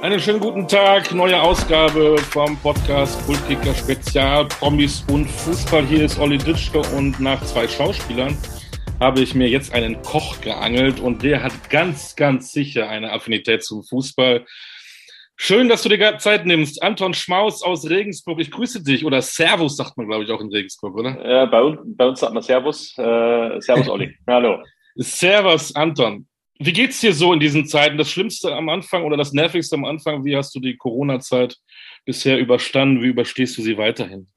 Einen schönen guten Tag, neue Ausgabe vom Podcast Kultkicker Spezial, Promis und Fußball. Hier ist Olli Ditschke und nach zwei Schauspielern habe ich mir jetzt einen Koch geangelt und der hat ganz, ganz sicher eine Affinität zum Fußball. Schön, dass du dir Zeit nimmst. Anton Schmaus aus Regensburg, ich grüße dich. Oder Servus sagt man, glaube ich, auch in Regensburg, oder? Ja, bei, uns, bei uns sagt man Servus. Äh, Servus, Olli. Hallo. Servus, Anton. Wie geht's dir so in diesen Zeiten? Das Schlimmste am Anfang oder das Nervigste am Anfang? Wie hast du die Corona-Zeit bisher überstanden? Wie überstehst du sie weiterhin?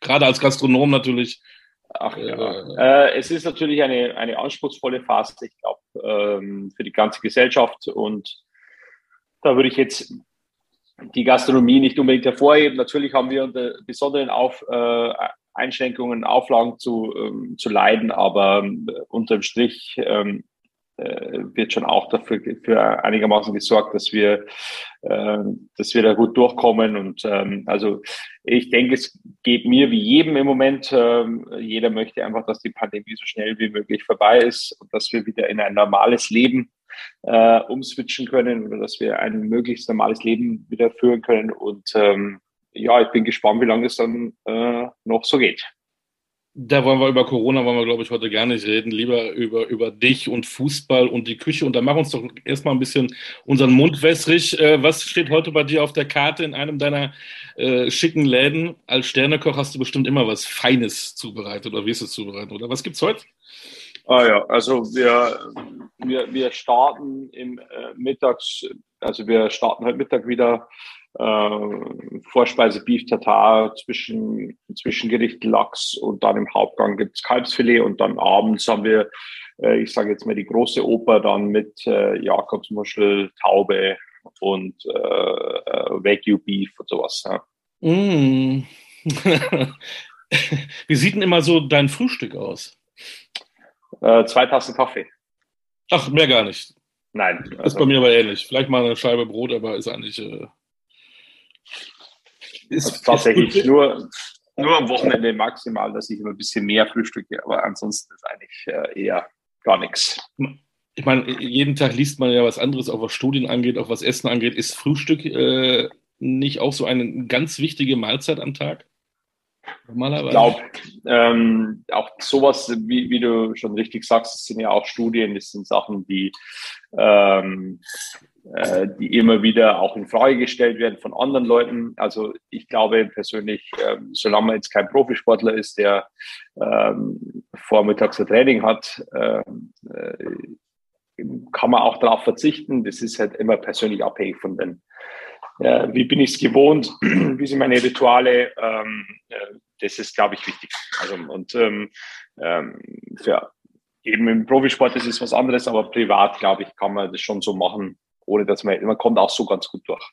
Gerade als Gastronom natürlich. Ach, ja. Äh, es ist natürlich eine, eine anspruchsvolle Phase, ich glaube, ähm, für die ganze Gesellschaft. Und da würde ich jetzt die Gastronomie nicht unbedingt hervorheben. Natürlich haben wir unter besonderen Auf, äh, Einschränkungen, Auflagen zu, ähm, zu leiden, aber äh, unterm Strich ähm, äh, wird schon auch dafür für einigermaßen gesorgt, dass wir, äh, dass wir da gut durchkommen. Und ähm, also ich denke, es geht mir wie jedem im Moment. Ähm, jeder möchte einfach, dass die Pandemie so schnell wie möglich vorbei ist und dass wir wieder in ein normales Leben äh, umswitchen können oder dass wir ein möglichst normales Leben wieder führen können. Und ähm, ja, ich bin gespannt, wie lange es dann äh, noch so geht. Da wollen wir über Corona, wollen wir, glaube ich, heute gar nicht reden. Lieber über, über dich und Fußball und die Küche. Und da machen uns doch erstmal ein bisschen unseren Mund wässrig. Äh, was steht heute bei dir auf der Karte in einem deiner äh, schicken Läden? Als Sternekoch hast du bestimmt immer was Feines zubereitet oder wirst es zubereiten, oder? Was gibt's heute? Ah ja, also wir, wir, wir starten im äh, Mittags, also wir starten heute Mittag wieder äh, Vorspeise Beef Tartar, zwischen, Zwischengericht Lachs und dann im Hauptgang gibt's Kalbsfilet und dann abends haben wir, äh, ich sage jetzt mal die große Oper dann mit äh, Jakobsmuschel, Taube und äh, äh, Wagyu Beef und sowas. Ja. Mm. Wie sieht denn immer so dein Frühstück aus? Äh, zwei Tassen Kaffee. Ach, mehr gar nicht. Nein. Also, ist bei mir aber ähnlich. Vielleicht mal eine Scheibe Brot, aber ist eigentlich. Äh, ist also tatsächlich ist nur, nur am Wochenende maximal, dass ich immer ein bisschen mehr frühstücke, aber ansonsten ist eigentlich äh, eher gar nichts. Ich meine, jeden Tag liest man ja was anderes, auch was Studien angeht, auch was Essen angeht. Ist Frühstück äh, nicht auch so eine ganz wichtige Mahlzeit am Tag? Normalerweise. Ich glaube, ähm, auch sowas, wie, wie du schon richtig sagst, das sind ja auch Studien, das sind Sachen, die, ähm, äh, die immer wieder auch in Frage gestellt werden von anderen Leuten. Also ich glaube persönlich, ähm, solange man jetzt kein Profisportler ist, der ähm, vormittags ein Training hat, ähm, äh, kann man auch darauf verzichten. Das ist halt immer persönlich abhängig von den äh, wie bin ich es gewohnt, wie sind meine Rituale, ähm, äh, das ist, glaube ich, wichtig. Also, und ähm, ähm, für eben im Profisport ist es was anderes, aber privat, glaube ich, kann man das schon so machen, ohne dass man, man kommt auch so ganz gut durch.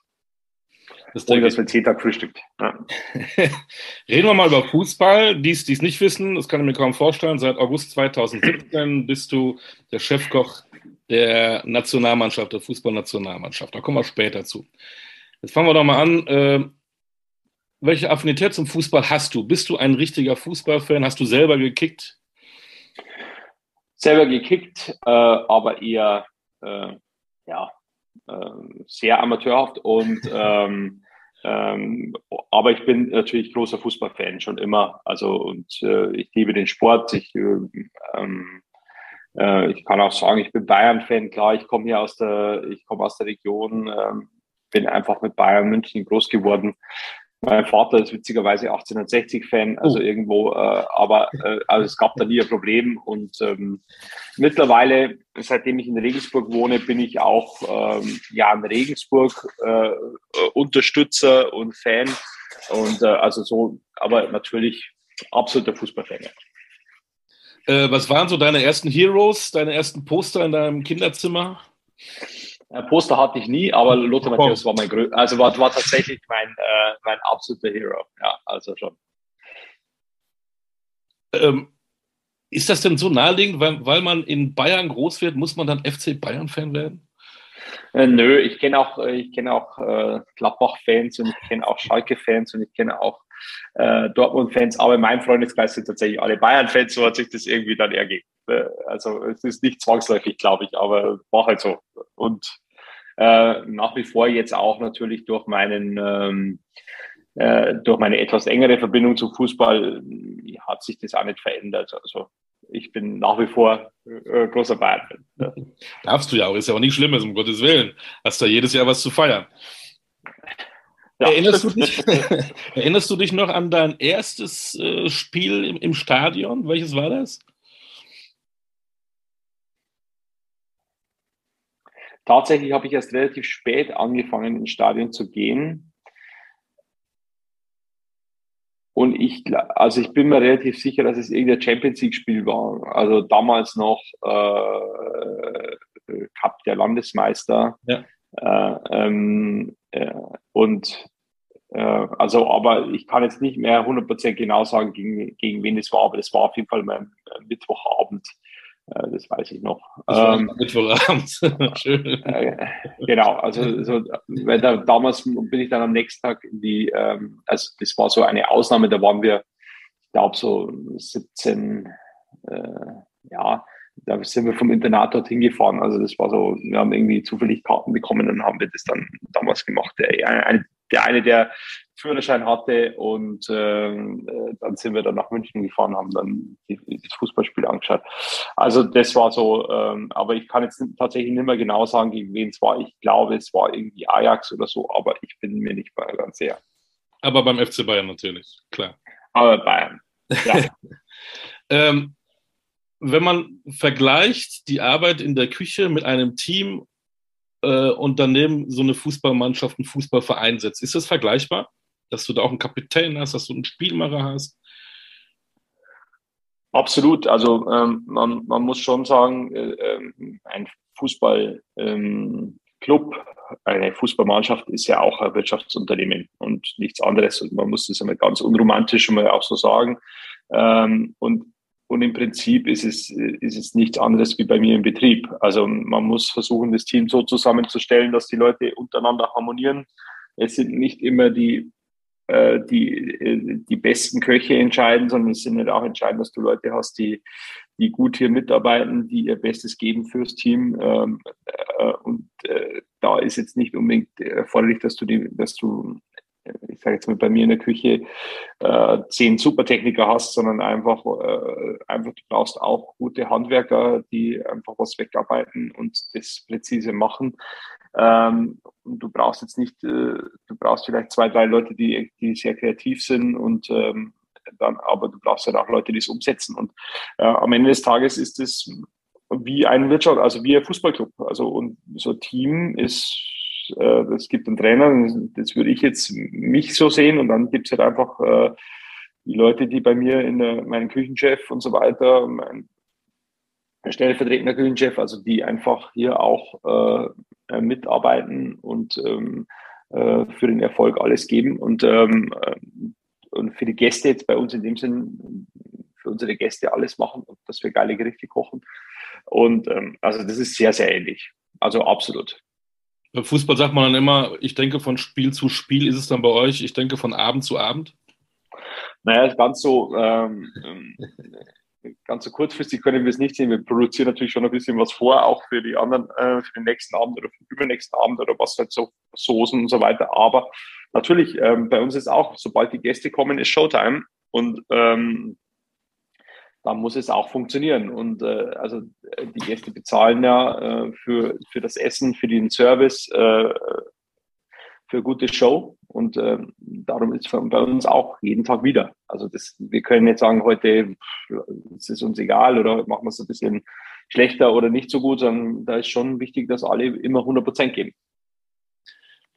Das ohne dass man zehn Tage frühstückt. Ja. Reden wir mal über Fußball. Die, die es nicht wissen, das kann ich mir kaum vorstellen. Seit August 2017 bist du der Chefkoch der Nationalmannschaft, der Fußballnationalmannschaft. Da kommen wir später zu. Jetzt fangen wir doch mal an. Äh, welche Affinität zum Fußball hast du? Bist du ein richtiger Fußballfan? Hast du selber gekickt? Selber gekickt, äh, aber eher äh, ja, äh, sehr amateurhaft und ähm, ähm, aber ich bin natürlich großer Fußballfan schon immer. Also und äh, ich liebe den Sport. Ich, ähm, äh, ich kann auch sagen, ich bin Bayern-Fan. Klar, ich komme hier aus der, ich komme aus der Region. Ähm, bin einfach mit Bayern München groß geworden. Mein Vater ist witzigerweise 1860-Fan, also oh. irgendwo, äh, aber äh, also es gab da nie ein Problem. Und ähm, mittlerweile, seitdem ich in Regensburg wohne, bin ich auch ähm, ja in Regensburg äh, Unterstützer und Fan. Und äh, also so, aber natürlich absoluter Fußballfan. Äh, was waren so deine ersten Heroes, deine ersten Poster in deinem Kinderzimmer? Äh, Poster hatte ich nie, aber Lothar Matthäus war mein Grö also war, war tatsächlich mein, äh, mein absoluter Hero. Ja, also schon. Ähm, ist das denn so naheliegend, weil, weil man in Bayern groß wird, muss man dann FC Bayern-Fan werden? Äh, nö, ich kenne auch, ich kenne auch äh, Gladbach-Fans und ich kenne auch Schalke-Fans und ich kenne auch äh, Dortmund-Fans, aber in meinem Freundeskreis sind tatsächlich alle Bayern-Fans, so hat sich das irgendwie dann ergeben. Äh, also es ist nicht zwangsläufig, glaube ich, aber war halt so. Und Äh, nach wie vor jetzt auch natürlich durch meinen ähm, äh, durch meine etwas engere Verbindung zum Fußball hat sich das auch nicht verändert. Also ich bin nach wie vor äh, großer Bayern. Ja. Darfst du ja auch, ist ja auch nicht Schlimmes, um Gottes Willen. Hast da jedes Jahr was zu feiern. Ja. Erinnerst, du dich, erinnerst du dich noch an dein erstes äh, Spiel im, im Stadion? Welches war das? Tatsächlich habe ich erst relativ spät angefangen, ins Stadion zu gehen. Und ich, also ich bin mir relativ sicher, dass es irgendein Champions League-Spiel war. Also damals noch äh, Cup der Landesmeister. Ja. Äh, ähm, äh, und äh, also, aber ich kann jetzt nicht mehr 100% genau sagen, gegen, gegen wen es war, aber das war auf jeden Fall mein Mittwochabend. Äh, das weiß ich noch. Ähm, Mittwochabend. Schön. Äh, genau, also so, weil da, damals bin ich dann am nächsten Tag in die, ähm, also das war so eine Ausnahme, da waren wir, ich glaube so 17, äh, ja, da sind wir vom Internat dorthin gefahren. Also das war so, wir haben irgendwie zufällig Karten bekommen und haben wir das dann damals gemacht. Der eine, der, eine, der Führerschein hatte und äh, dann sind wir dann nach München gefahren, haben dann die, das Fußballspiel angeschaut. Also das war so, ähm, aber ich kann jetzt tatsächlich nicht mehr genau sagen, gegen wen es war. Ich glaube, es war irgendwie Ajax oder so, aber ich bin mir nicht mehr ganz sicher. Aber beim FC Bayern natürlich, klar. Aber Bayern, ja. ähm, wenn man vergleicht die Arbeit in der Küche mit einem Team äh, und daneben so eine Fußballmannschaft, einen Fußballverein setzt, ist das vergleichbar? Dass du da auch einen Kapitän hast, dass du einen Spielmacher hast? Absolut. Also ähm, man, man muss schon sagen, äh, ähm, ein Fußballclub, ähm, eine Fußballmannschaft ist ja auch ein Wirtschaftsunternehmen und nichts anderes. Und man muss das einmal ganz unromantisch mal auch so sagen. Ähm, und und im Prinzip ist es, ist es nichts anderes wie bei mir im Betrieb. Also man muss versuchen, das Team so zusammenzustellen, dass die Leute untereinander harmonieren. Es sind nicht immer die, äh, die, die besten Köche entscheiden, sondern es sind nicht auch entscheidend, dass du Leute hast, die, die gut hier mitarbeiten, die ihr Bestes geben fürs Team. Ähm, äh, und äh, da ist jetzt nicht unbedingt erforderlich, dass du die, dass du ich sage jetzt mal bei mir in der Küche, äh, zehn Supertechniker hast, sondern einfach, äh, einfach du brauchst auch gute Handwerker, die einfach was wegarbeiten und das präzise machen. Ähm, du brauchst jetzt nicht, äh, du brauchst vielleicht zwei, drei Leute, die, die sehr kreativ sind und ähm, dann, aber du brauchst halt auch Leute, die es umsetzen. Und äh, am Ende des Tages ist es wie ein Wirtschaft, also wie ein Fußballclub. Also und so Team ist äh, es gibt einen Trainer, das würde ich jetzt mich so sehen und dann gibt es halt einfach äh, die Leute, die bei mir in der, meinen Küchenchef und so weiter, mein stellvertretender Küchenchef, also die einfach hier auch äh, mitarbeiten und ähm, äh, für den Erfolg alles geben und, ähm, äh, und für die Gäste jetzt bei uns in dem Sinn, für unsere Gäste alles machen dass wir geile Gerichte kochen. Und ähm, also das ist sehr, sehr ähnlich. Also absolut. Beim Fußball sagt man dann immer, ich denke von Spiel zu Spiel. Ist es dann bei euch, ich denke von Abend zu Abend? Naja, ganz so, ähm, ganz so kurzfristig können wir es nicht sehen. Wir produzieren natürlich schon ein bisschen was vor, auch für die anderen, äh, für den nächsten Abend oder für den übernächsten Abend oder was halt so, Soßen und so weiter. Aber natürlich, ähm, bei uns ist auch, sobald die Gäste kommen, ist Showtime. Und ähm, dann muss es auch funktionieren. Und äh, also die Gäste bezahlen ja äh, für, für das Essen, für den Service, äh, für gute Show. Und äh, darum ist es bei uns auch jeden Tag wieder. Also das, wir können nicht sagen, heute ist es uns egal oder machen wir es ein bisschen schlechter oder nicht so gut, sondern da ist schon wichtig, dass alle immer 100 Prozent geben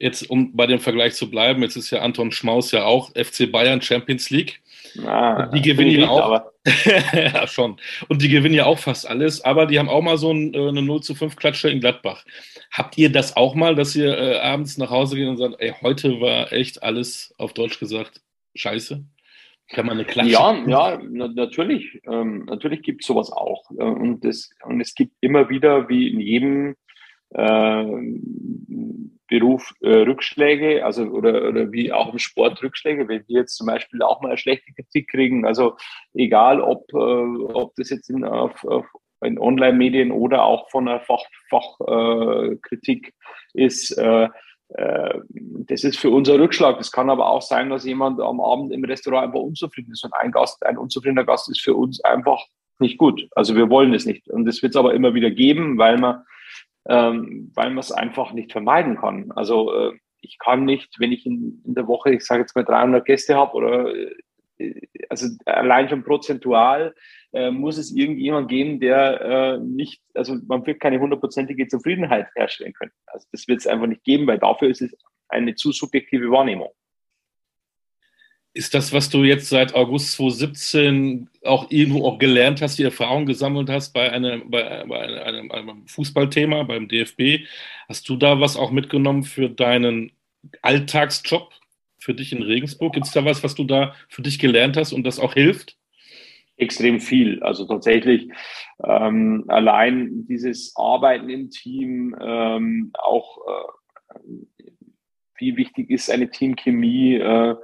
jetzt, um bei dem Vergleich zu bleiben, jetzt ist ja Anton Schmaus ja auch FC Bayern Champions League. Ah, die gewinnen ja auch. ja, schon. Und die gewinnen ja auch fast alles, aber die haben auch mal so ein, äh, eine 0 zu 5 Klatsche in Gladbach. Habt ihr das auch mal, dass ihr äh, abends nach Hause geht und sagt, ey, heute war echt alles, auf Deutsch gesagt, scheiße? Kann man eine Klatsche? Ja, ja, na, natürlich. Ähm, natürlich gibt es sowas auch. Äh, und, das, und es gibt immer wieder, wie in jedem äh, Beruf äh, Rückschläge, also oder, oder wie auch im Sport Rückschläge, wenn wir jetzt zum Beispiel auch mal eine schlechte Kritik kriegen, also egal ob, äh, ob das jetzt in, auf, auf in Online-Medien oder auch von der Fachkritik Fach, äh, ist, äh, äh, das ist für unser Rückschlag. Das kann aber auch sein, dass jemand am Abend im Restaurant einfach unzufrieden ist und ein Gast, ein unzufriedener Gast ist für uns einfach nicht gut. Also wir wollen es nicht. Und das wird es aber immer wieder geben, weil man, ähm, weil man es einfach nicht vermeiden kann. Also äh, ich kann nicht, wenn ich in, in der Woche, ich sage jetzt mal 300 Gäste habe oder äh, also allein schon prozentual äh, muss es irgendjemand geben, der äh, nicht, also man wird keine hundertprozentige Zufriedenheit herstellen können. Also das wird es einfach nicht geben, weil dafür ist es eine zu subjektive Wahrnehmung. Ist das, was du jetzt seit August 2017 auch irgendwo auch gelernt hast, die Erfahrung gesammelt hast bei, eine, bei, bei einem, einem Fußballthema, beim DFB? Hast du da was auch mitgenommen für deinen Alltagsjob für dich in Regensburg? Gibt es da was, was du da für dich gelernt hast und das auch hilft? Extrem viel. Also tatsächlich ähm, allein dieses Arbeiten im Team, ähm, auch äh, wie wichtig ist eine Teamchemie, äh,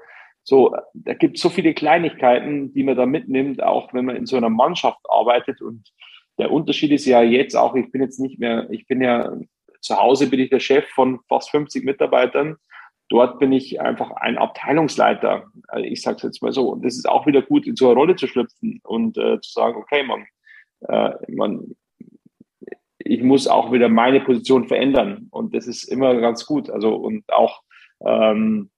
so, da gibt es so viele Kleinigkeiten, die man da mitnimmt, auch wenn man in so einer Mannschaft arbeitet. Und der Unterschied ist ja jetzt auch, ich bin jetzt nicht mehr, ich bin ja zu Hause bin ich der Chef von fast 50 Mitarbeitern. Dort bin ich einfach ein Abteilungsleiter. Also ich sage es jetzt mal so. Und das ist auch wieder gut, in so eine Rolle zu schlüpfen und äh, zu sagen, okay, man, äh, man, ich muss auch wieder meine Position verändern. Und das ist immer ganz gut. Also und auch ähm, äh,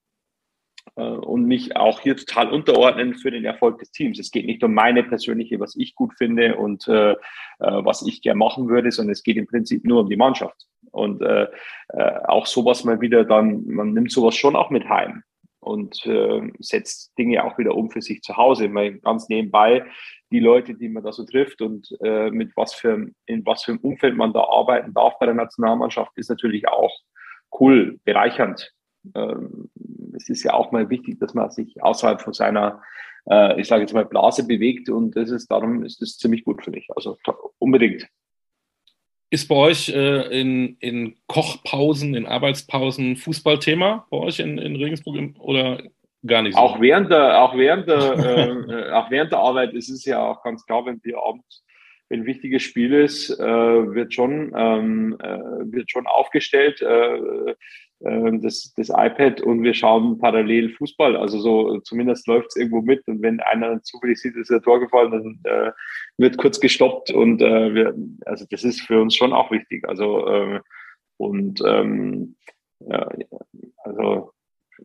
und mich auch hier total unterordnen für den Erfolg des Teams. Es geht nicht um meine persönliche, was ich gut finde und äh, äh was ich gerne machen würde, sondern es geht im Prinzip nur um die Mannschaft. Und äh, äh, auch sowas mal wieder dann, man nimmt sowas schon auch mit heim und äh, setzt Dinge auch wieder um für sich zu Hause. Mal ganz nebenbei die Leute, die man da so trifft und äh, mit was für in was für einem Umfeld man da arbeiten darf bei der Nationalmannschaft, ist natürlich auch cool, bereichernd. Ähm, es ist ja auch mal wichtig, dass man sich außerhalb von seiner, äh, ich sage jetzt mal, Blase bewegt und das ist darum ist das ziemlich gut für mich. Also unbedingt. Ist bei euch äh, in, in Kochpausen, in Arbeitspausen Fußballthema bei euch in, in Regensburg oder gar nicht so? Auch während der, auch während der, äh, auch während der Arbeit ist es ja auch ganz klar, wenn wir abends wenn ein wichtiges Spiel ist, äh, wird schon ähm, äh, wird schon aufgestellt. Äh, das, das iPad und wir schauen parallel Fußball. Also so zumindest läuft es irgendwo mit und wenn einer zufällig sieht, ist der Tor gefallen, dann äh, wird kurz gestoppt und äh, wir, also das ist für uns schon auch wichtig. Also äh, und ähm, ja, also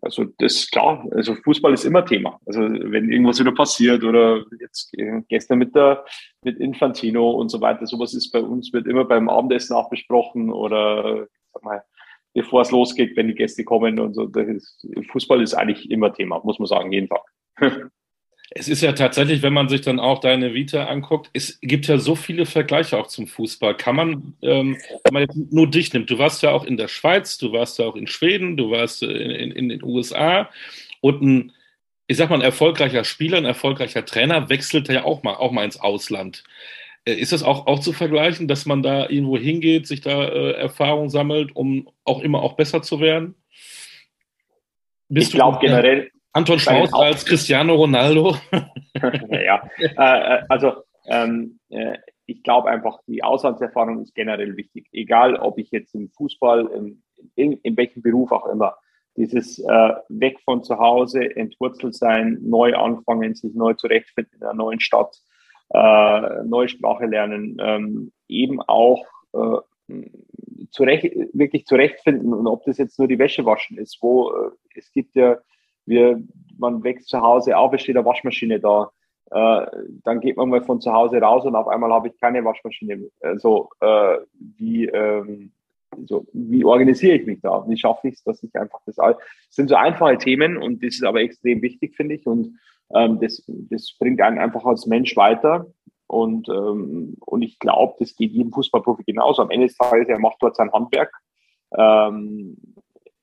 also das ist klar, also Fußball ist immer Thema. Also wenn irgendwas wieder passiert oder jetzt gestern mit der mit Infantino und so weiter, sowas ist bei uns, wird immer beim Abendessen auch besprochen oder sag mal, bevor es losgeht, wenn die Gäste kommen und so. Ist, Fußball ist eigentlich immer Thema, muss man sagen, jeden Tag. Es ist ja tatsächlich, wenn man sich dann auch deine Vita anguckt, es gibt ja so viele Vergleiche auch zum Fußball. Kann man, ähm, wenn man jetzt nur dich nimmt, du warst ja auch in der Schweiz, du warst ja auch in Schweden, du warst in, in, in den USA und ein, ich sag mal, ein erfolgreicher Spieler, ein erfolgreicher Trainer wechselt ja auch mal, auch mal ins Ausland. Äh, ist das auch, auch zu vergleichen, dass man da irgendwo hingeht, sich da äh, Erfahrung sammelt, um auch immer auch besser zu werden? Bist ich glaube generell. Anton Schmaus als Cristiano Ronaldo? ja, äh, äh, also ähm, äh, ich glaube einfach, die Auslandserfahrung ist generell wichtig. Egal, ob ich jetzt im Fußball, in, in, in welchem Beruf auch immer, dieses äh, weg von zu Hause, entwurzelt sein, neu anfangen, sich neu zurechtfinden in einer neuen Stadt, äh, neue Sprache lernen, ähm, eben auch äh, zurecht, wirklich zurechtfinden und ob das jetzt nur die Wäsche waschen ist, wo äh, es gibt ja, wir, man wächst zu Hause auf, es steht eine Waschmaschine da, äh, dann geht man mal von zu Hause raus und auf einmal habe ich keine Waschmaschine. Also äh, wie, ähm, so, wie organisiere ich mich da? Wie schaffe ich es, dass ich einfach das all. Das sind so einfache Themen und das ist aber extrem wichtig, finde ich. Und ähm, das, das bringt einen einfach als Mensch weiter. Und, ähm, und ich glaube, das geht jedem Fußballprofi genauso. Am Ende des Tages, er macht dort sein Handwerk. Ähm,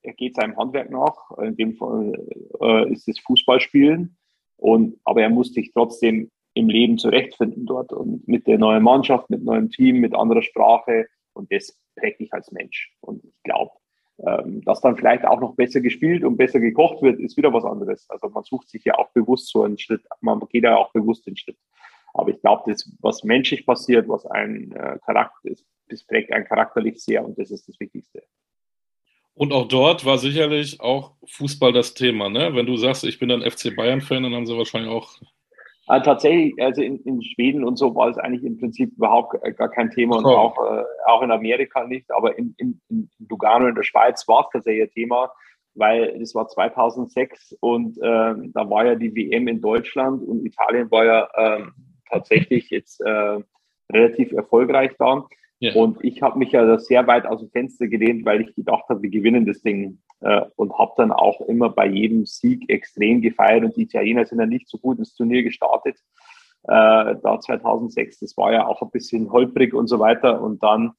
er geht seinem Handwerk nach. In dem Fall äh, ist es Fußballspielen. Und, aber er muss sich trotzdem im Leben zurechtfinden dort und mit der neuen Mannschaft, mit neuem Team, mit anderer Sprache. Und das prägt dich als Mensch. Und ich glaube, ähm, dass dann vielleicht auch noch besser gespielt und besser gekocht wird, ist wieder was anderes. Also man sucht sich ja auch bewusst so einen Schritt, man geht ja auch bewusst den Schritt. Aber ich glaube, das, was menschlich passiert, was ein äh, Charakter ist, das prägt einen charakterlich sehr und das ist das Wichtigste. Und auch dort war sicherlich auch Fußball das Thema. Ne? Wenn du sagst, ich bin dann FC Bayern-Fan, dann haben sie wahrscheinlich auch. Also tatsächlich, also in, in, Schweden und so war es eigentlich im Prinzip überhaupt gar kein Thema und auch, äh, auch in Amerika nicht, aber in, in, in Lugano in der Schweiz war es tatsächlich ein Thema, weil das war 2006 und ähm, da war ja die WM in Deutschland und Italien war ja ähm, tatsächlich jetzt äh, relativ erfolgreich da. Ja. Und ich habe mich ja da sehr weit aus dem Fenster gelehnt, weil ich gedacht habe, wir gewinnen das Ding. Äh, und habe dann auch immer bei jedem Sieg extrem gefeiert. Und die Italiener sind ja nicht so gut ins Turnier gestartet. Äh, da 2006, das war ja auch ein bisschen holprig und so weiter. Und dann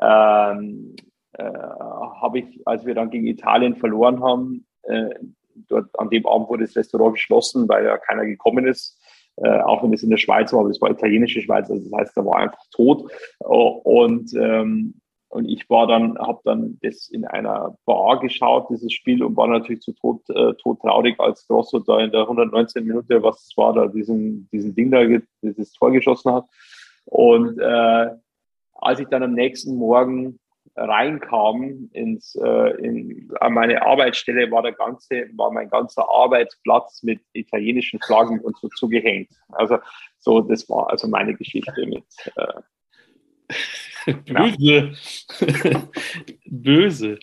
ähm, äh, habe ich, als wir dann gegen Italien verloren haben, äh, dort an dem Abend wurde das Restaurant geschlossen, weil ja keiner gekommen ist äh, auch wenn es in der Schweiz war, aber es war italienische Schweiz, also das heißt, da war einfach tot. Und, ähm, und ich war dann, habe dann das in einer Bar geschaut, dieses Spiel, und war natürlich zu tot, äh, tot traurig, als Grosso da in der 119 Minute, was war da, diesen, diesen Ding da, dieses Tor geschossen hat. Und äh, als ich dann am nächsten Morgen reinkam ins, äh, in, an meine Arbeitsstelle, war der ganze, war mein ganzer Arbeitsplatz mit italienischen Flaggen und so zugehängt. Also so, das war also meine Geschichte mit. Äh, Böse. Böse.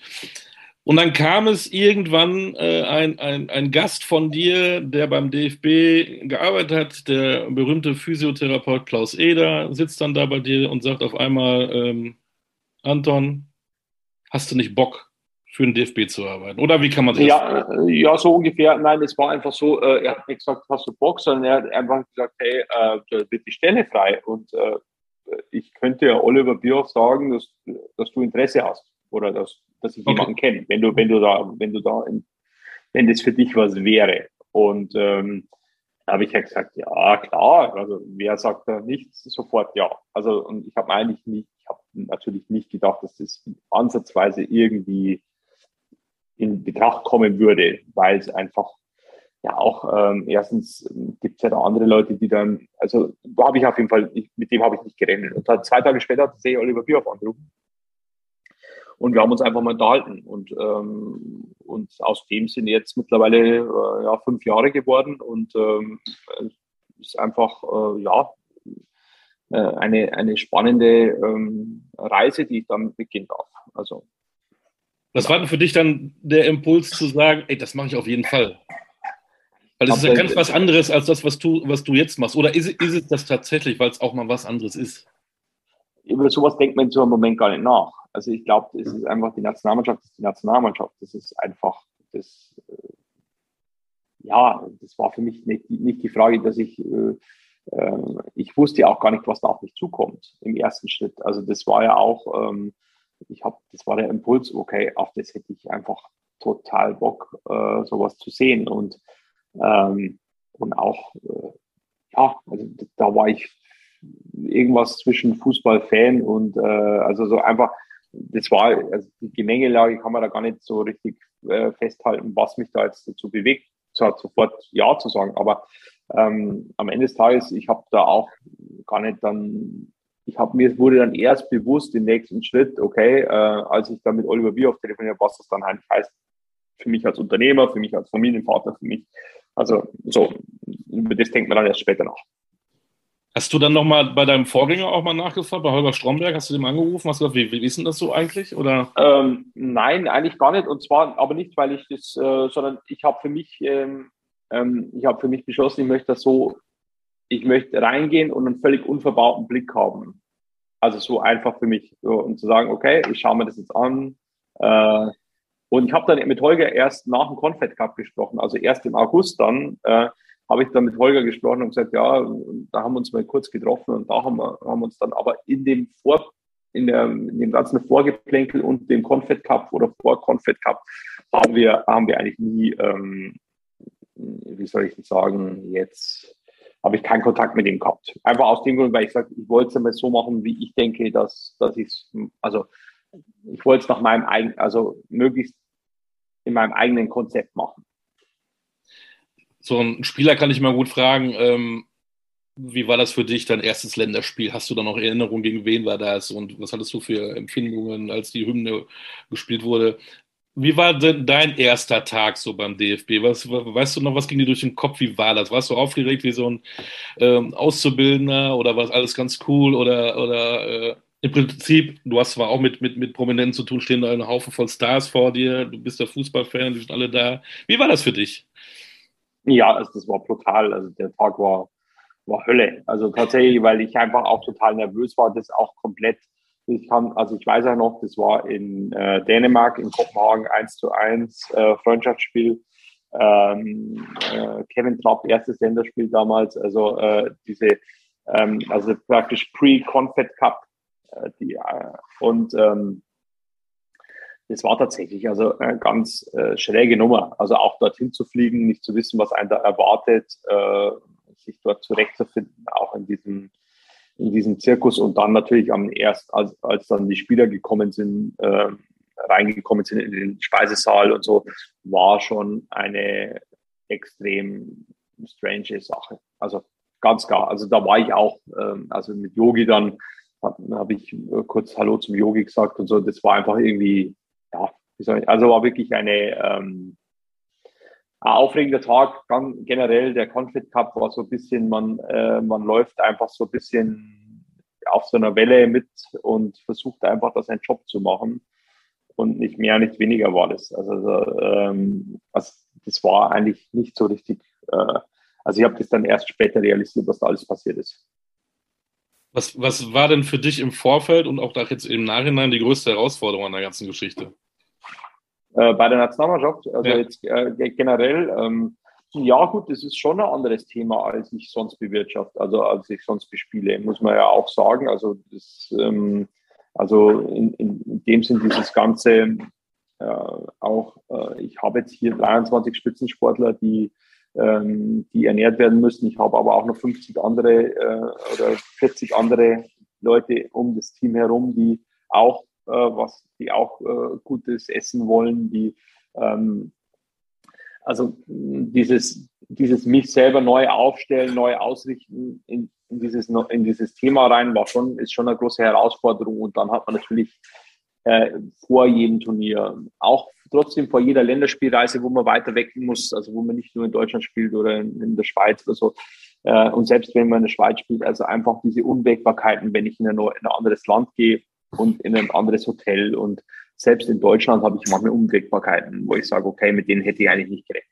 Und dann kam es irgendwann äh, ein, ein, ein Gast von dir, der beim DFB gearbeitet hat, der berühmte Physiotherapeut Klaus Eder, sitzt dann da bei dir und sagt auf einmal, ähm, Anton, hast du nicht Bock, für den DFB zu arbeiten? Oder wie kann man das ja, äh, ja, so ungefähr. Nein, es war einfach so, äh, er hat nicht gesagt, hast du Bock, sondern er hat einfach gesagt, hey, äh, wird die Stelle frei. Und äh, ich könnte ja Oliver Bierhoff sagen, dass, dass du Interesse hast oder dass, dass ich okay. jemanden kenne, wenn du, wenn du da, wenn du da, in, wenn das für dich was wäre. Und ähm, da habe ich ja gesagt, ja, klar. Also wer sagt da nicht sofort ja? Also und ich habe eigentlich nicht, ich habe natürlich nicht gedacht, dass das ansatzweise irgendwie in Betracht kommen würde, weil es einfach ja auch ähm, erstens gibt es ja da andere Leute, die dann, also da habe ich auf jeden Fall, ich, mit dem habe ich nicht gerechnet. Und dann zwei Tage später hat sich Oliver Bierhoff angerufen und wir haben uns einfach mal unterhalten. Und, ähm, und aus dem sind jetzt mittlerweile äh, ja, fünf Jahre geworden. Und ähm, es ist einfach, äh, ja, äh, eine, eine spannende ähm, Reise, die ich damit beginnen darf. Also, Was war denn für dich dann der Impuls zu sagen, ey, das mache ich auf jeden Fall? Weil es ist ja ganz was anderes als das, was du, was du jetzt machst. Oder ist, ist es das tatsächlich, weil es auch mal was anderes ist? Über sowas denkt man zu einem Moment gar nicht nach. Also ich glaube, es ist einfach die Nationalmannschaft, das ist die Nationalmannschaft. Das ist einfach, das, äh, ja, das war für mich nicht, nicht die Frage, dass ich, äh, äh, ich wusste ja auch gar nicht, was da auf mich zukommt im ersten Schritt. Also das war ja auch, ähm, ich habe, das war der Impuls, okay, auf das hätte ich einfach total Bock, äh, sowas zu sehen und ähm, und auch, äh, ja, also da war ich irgendwas zwischen Fußballfan und äh, also so einfach das war, also die Gemengelage kann man da gar nicht so richtig äh, festhalten, was mich da jetzt dazu bewegt, zwar sofort Ja zu sagen, aber ähm, am Ende des Tages, ich habe da auch gar nicht dann, ich habe mir wurde dann erst bewusst den nächsten Schritt, okay, äh, als ich dann mit Oliver Bierhoff telefoniert, was das dann eigentlich heißt, für mich als Unternehmer, für mich als Familienvater, für mich, also so, über das denkt man dann erst später nach. Hast du dann nochmal bei deinem Vorgänger auch mal nachgefragt, bei Holger Stromberg? Hast du dem angerufen? Hast du gesagt, wie, wie ist denn das so eigentlich? Oder? Ähm, nein, eigentlich gar nicht. Und zwar aber nicht, weil ich das, äh, sondern ich habe für mich, ähm, ähm, ich habe für mich beschlossen, ich möchte das so, ich möchte reingehen und einen völlig unverbauten Blick haben. Also so einfach für mich. So, und zu sagen, okay, ich schaue mir das jetzt an. Äh, und ich habe dann mit Holger erst nach dem Confed Cup gesprochen, also erst im August dann. Äh, habe ich dann mit Holger gesprochen und gesagt, ja, da haben wir uns mal kurz getroffen und da haben wir haben uns dann aber in dem Vor in, der, in dem ganzen Vorgeplänkel und dem Confed Cup oder vor Confed Cup haben wir haben wir eigentlich nie, ähm, wie soll ich das sagen, jetzt habe ich keinen Kontakt mit ihm gehabt. Einfach aus dem Grund, weil ich sage, ich wollte es einmal so machen, wie ich denke, dass, dass ich es, also ich wollte es nach meinem eigenen, also möglichst in meinem eigenen Konzept machen so ein Spieler kann ich mal gut fragen, ähm, wie war das für dich, dein erstes Länderspiel? Hast du da noch Erinnerungen, gegen wen war das und was hattest du für Empfindungen, als die Hymne gespielt wurde? Wie war denn dein erster Tag so beim DFB? Was, weißt du noch, was ging dir durch den Kopf? Wie war das? Warst du aufgeregt wie so ein ähm, Auszubildender oder war es alles ganz cool? Oder, oder äh, im Prinzip, du hast zwar auch mit, mit, mit Prominenten zu tun, stehen da ein Haufen voll Stars vor dir, du bist der Fußballfan, die sind alle da. Wie war das für dich? Ja, also das war brutal. Also der Tag war, war Hölle. Also tatsächlich, weil ich einfach auch total nervös war, das auch komplett ich kann, also ich weiß ja noch, das war in äh, Dänemark, in Kopenhagen 1 zu 1 äh, Freundschaftsspiel. Ähm, äh, Kevin Trapp, erstes Länderspiel damals, also äh, diese, ähm, also praktisch Pre-Confed Cup. Äh, die, äh, und ähm, das war tatsächlich also eine ganz äh, schräge Nummer. Also auch dorthin zu fliegen, nicht zu wissen, was einen da erwartet, äh, sich dort zurechtzufinden, auch in diesem in diesem Zirkus und dann natürlich am erst, als, als dann die Spieler gekommen sind, äh, reingekommen sind in den Speisesaal und so, war schon eine extrem strange Sache. Also ganz klar. Also da war ich auch, ähm, also mit Yogi dann habe ich kurz Hallo zum Yogi gesagt und so. Das war einfach irgendwie, ja, also war wirklich eine ähm, ein aufregender Tag, generell der Confit Cup war so ein bisschen, man, äh, man läuft einfach so ein bisschen auf so einer Welle mit und versucht einfach, das einen Job zu machen. Und nicht mehr, nicht weniger war das. Also, ähm, also das war eigentlich nicht so richtig. Äh, also ich habe das dann erst später realisiert, was da alles passiert ist. Was, was war denn für dich im Vorfeld und auch jetzt im Nachhinein die größte Herausforderung an der ganzen Geschichte? Äh, bei der Nationalmannschaft, also ja. jetzt äh, generell, ähm, ja gut, das ist schon ein anderes Thema, als ich sonst bewirtschaft, also als ich sonst bespiele, muss man ja auch sagen. Also das, ähm, also in, in dem Sinn dieses ganze äh, auch, äh, ich habe jetzt hier 23 Spitzensportler, die ähm, die ernährt werden müssen. Ich habe aber auch noch 50 andere äh, oder 40 andere Leute um das Team herum, die auch äh, was die auch äh, gutes Essen wollen, die ähm, also dieses, dieses mich selber neu aufstellen, neu ausrichten in, in, dieses, in dieses Thema rein, war schon, ist schon eine große Herausforderung. Und dann hat man natürlich äh, vor jedem Turnier, auch trotzdem vor jeder Länderspielreise, wo man weiter weg muss, also wo man nicht nur in Deutschland spielt oder in, in der Schweiz oder so. Äh, und selbst wenn man in der Schweiz spielt, also einfach diese Unwägbarkeiten, wenn ich in ein, in ein anderes Land gehe, und in ein anderes Hotel. Und selbst in Deutschland habe ich manchmal Unwägbarkeiten, wo ich sage, okay, mit denen hätte ich eigentlich nicht gerechnet.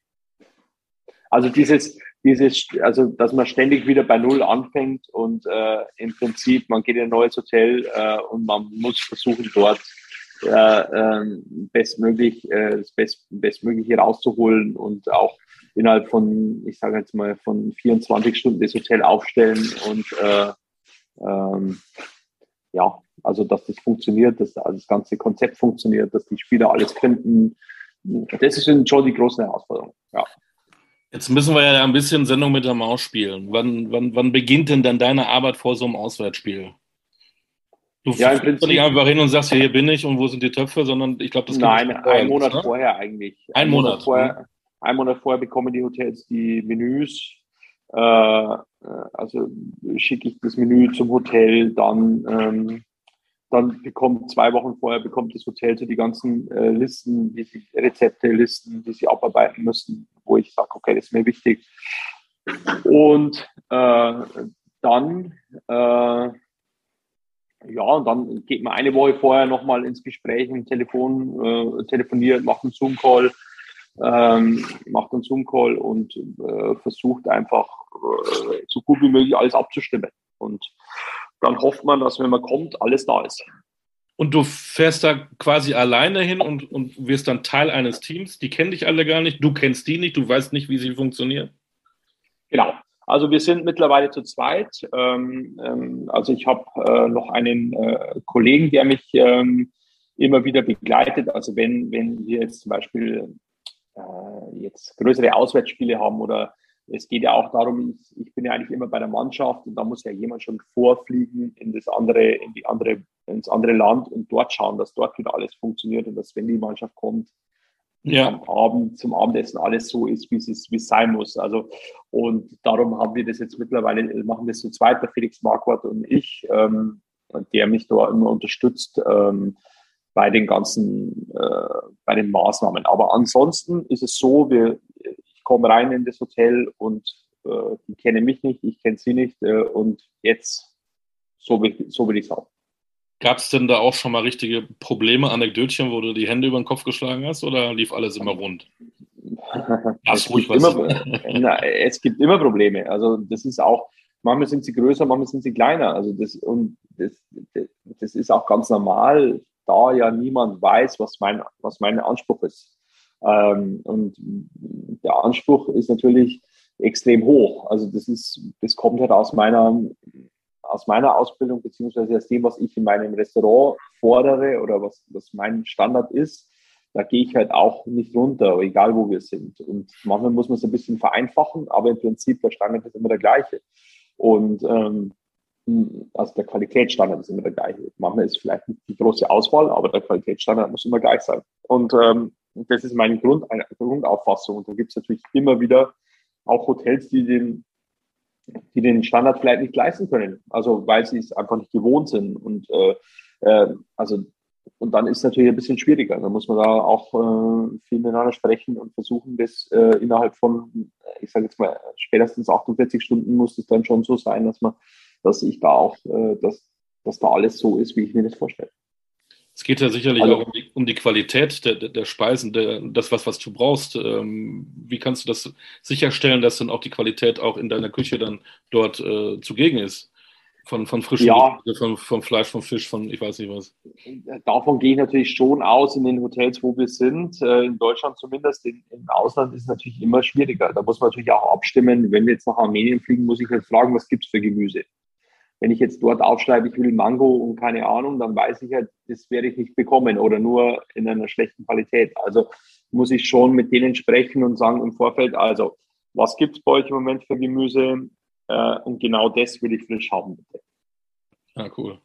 Also dieses, dieses, also dass man ständig wieder bei Null anfängt und äh, im Prinzip, man geht in ein neues Hotel äh, und man muss versuchen, dort äh, bestmöglich, äh, das Best, Bestmögliche rauszuholen und auch innerhalb von, ich sage jetzt mal, von 24 Stunden das Hotel aufstellen und äh, ähm, ja, also dass das funktioniert, dass also das ganze Konzept funktioniert, dass die Spieler alles finden. Das sind schon die großen Herausforderungen. Ja. Jetzt müssen wir ja ein bisschen Sendung mit der Maus spielen. Wann, wann, wann beginnt denn dann deine Arbeit vor so einem Auswärtsspiel? Du ja, im Prinzip nicht einfach hin und sagst, hier bin ich und wo sind die Töpfe, sondern ich glaube, das Nein, ein Monat ne? vorher eigentlich. Ein, ein Monat. Monat vorher, ne? ein Monat vorher bekommen die Hotels die Menüs. Äh, äh also schicke ich das Menü zum Hotel, dann ähm, dann bekommt zwei Wochen vorher bekommt das Hotel so die ganzen äh, Listen, die sie, Rezepte, Listen, die sie abarbeiten müssen, wo ich sage, okay, das ist mir wichtig. Und äh, dann, äh, ja, und dann geht man eine Woche vorher nochmal ins Gespräch, im Telefon, äh, telefoniert, macht einen Zoom-Call, ähm, macht einen Zoom-Call und äh, versucht einfach äh, so gut wie möglich alles abzustimmen. Und dann hofft man, dass wenn man kommt, alles da ist. Und du fährst da quasi alleine hin und, und wirst dann Teil eines Teams. Die kennen dich alle gar nicht, du kennst die nicht, du weißt nicht, wie sie funktionieren. Genau. Also wir sind mittlerweile zu zweit. Ähm, ähm, also ich habe äh, noch einen äh, Kollegen, der mich ähm, immer wieder begleitet. Also wenn, wenn wir jetzt zum Beispiel äh, jetzt größere Auswärtsspiele haben oder es geht ja auch darum, ich, ich, bin ja eigentlich immer bei der Mannschaft und da muss ja jemand schon vorfliegen in das andere, in die andere, ins andere Land und dort schauen, dass dort wieder alles funktioniert und dass wenn die Mannschaft kommt, ja. am Abend zum Abendessen alles so ist, wie es, wie es sein muss. Also, und darum haben wir das jetzt mittlerweile, machen das zu zweit, der Felix Marquardt und ich, ähm, der mich da immer unterstützt ähm, bei den ganzen, äh, bei den Maßnahmen. Aber ansonsten ist es so, wir, ich komme rein in das Hotel und äh, die kennen mich nicht, ich kenne sie nicht äh, und jetzt so will, so will ich es auch. Gab es denn da auch schon mal richtige Probleme, Anekdötchen, wo du die Hände über den Kopf geschlagen hast oder lief alles immer rund? es, gibt immer, na, es gibt immer Probleme. Also das ist auch, manchmal sind sie größer, manchmal sind sie kleiner. Also das, und das, das, das ist auch ganz normal, da ja niemand weiß, was mein, was mein Anspruch ist. Ähm, und der Anspruch ist natürlich extrem hoch. Also das ist, das kommt halt aus meiner aus meiner Ausbildung beziehungsweise aus dem, was ich in meinem Restaurant fordere oder was, was mein Standard ist, da gehe ich halt auch nicht runter, egal wo wir sind. Und manchmal muss man es ein bisschen vereinfachen, aber im Prinzip der Standard ist immer der gleiche. Und ähm, also der Qualitätsstandard ist immer der gleiche. Manchmal ist vielleicht nicht die große Auswahl, aber der Qualitätsstandard muss immer gleich sein. Und ähm, das ist meine Grund, Grundauffassung. Und da gibt es natürlich immer wieder auch Hotels, die den die den Standard vielleicht nicht leisten können, also weil sie es einfach nicht gewohnt sind. Und äh, äh, also und dann ist es natürlich ein bisschen schwieriger. Da muss man da auch äh, viel miteinander sprechen und versuchen, das äh, innerhalb von, ich sage jetzt mal, spätestens 48 Stunden muss es dann schon so sein, dass man, dass ich da auch, äh, dass, dass da alles so ist, wie ich mir das vorstelle. Es geht ja sicherlich also, auch um die, um die Qualität der, der, der Speisen, der, das, was, was du brauchst. Ähm, wie kannst du das sicherstellen, dass dann auch die Qualität auch in deiner Küche dann dort äh, zugegen ist? Von, von frischen ja. von, vom Fleisch, vom Fisch, von ich weiß nicht was. Davon gehe ich natürlich schon aus in den Hotels, wo wir sind. Äh, in Deutschland zumindest. In, Im Ausland ist es natürlich immer schwieriger. Da muss man natürlich auch abstimmen. Wenn wir jetzt nach Armenien fliegen, muss ich halt fragen, was gibt es für Gemüse? Wenn ich jetzt dort aufschreibe, ich will Mango und keine Ahnung, dann weiß ich halt, das werde ich nicht bekommen oder nur in einer schlechten Qualität. Also muss ich schon mit denen sprechen und sagen im Vorfeld, also was gibt es bei euch im Moment für Gemüse? Äh, und genau das will ich frisch haben, bitte. Ja, cool.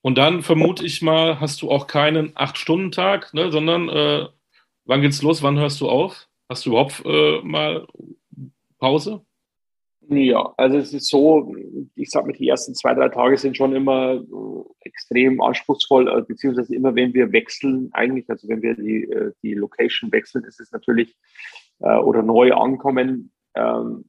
Und dann vermute ich mal, hast du auch keinen Acht-Stunden-Tag, ne, sondern äh, wann geht's los? Wann hörst du auf? Hast du überhaupt äh, mal Pause? Ja, also es ist so, ich sag mal, die ersten zwei, drei Tage sind schon immer äh, extrem anspruchsvoll, äh, beziehungsweise immer wenn wir wechseln, eigentlich, also wenn wir die, äh, die Location wechseln, ist es natürlich oder neu ankommen, ähm,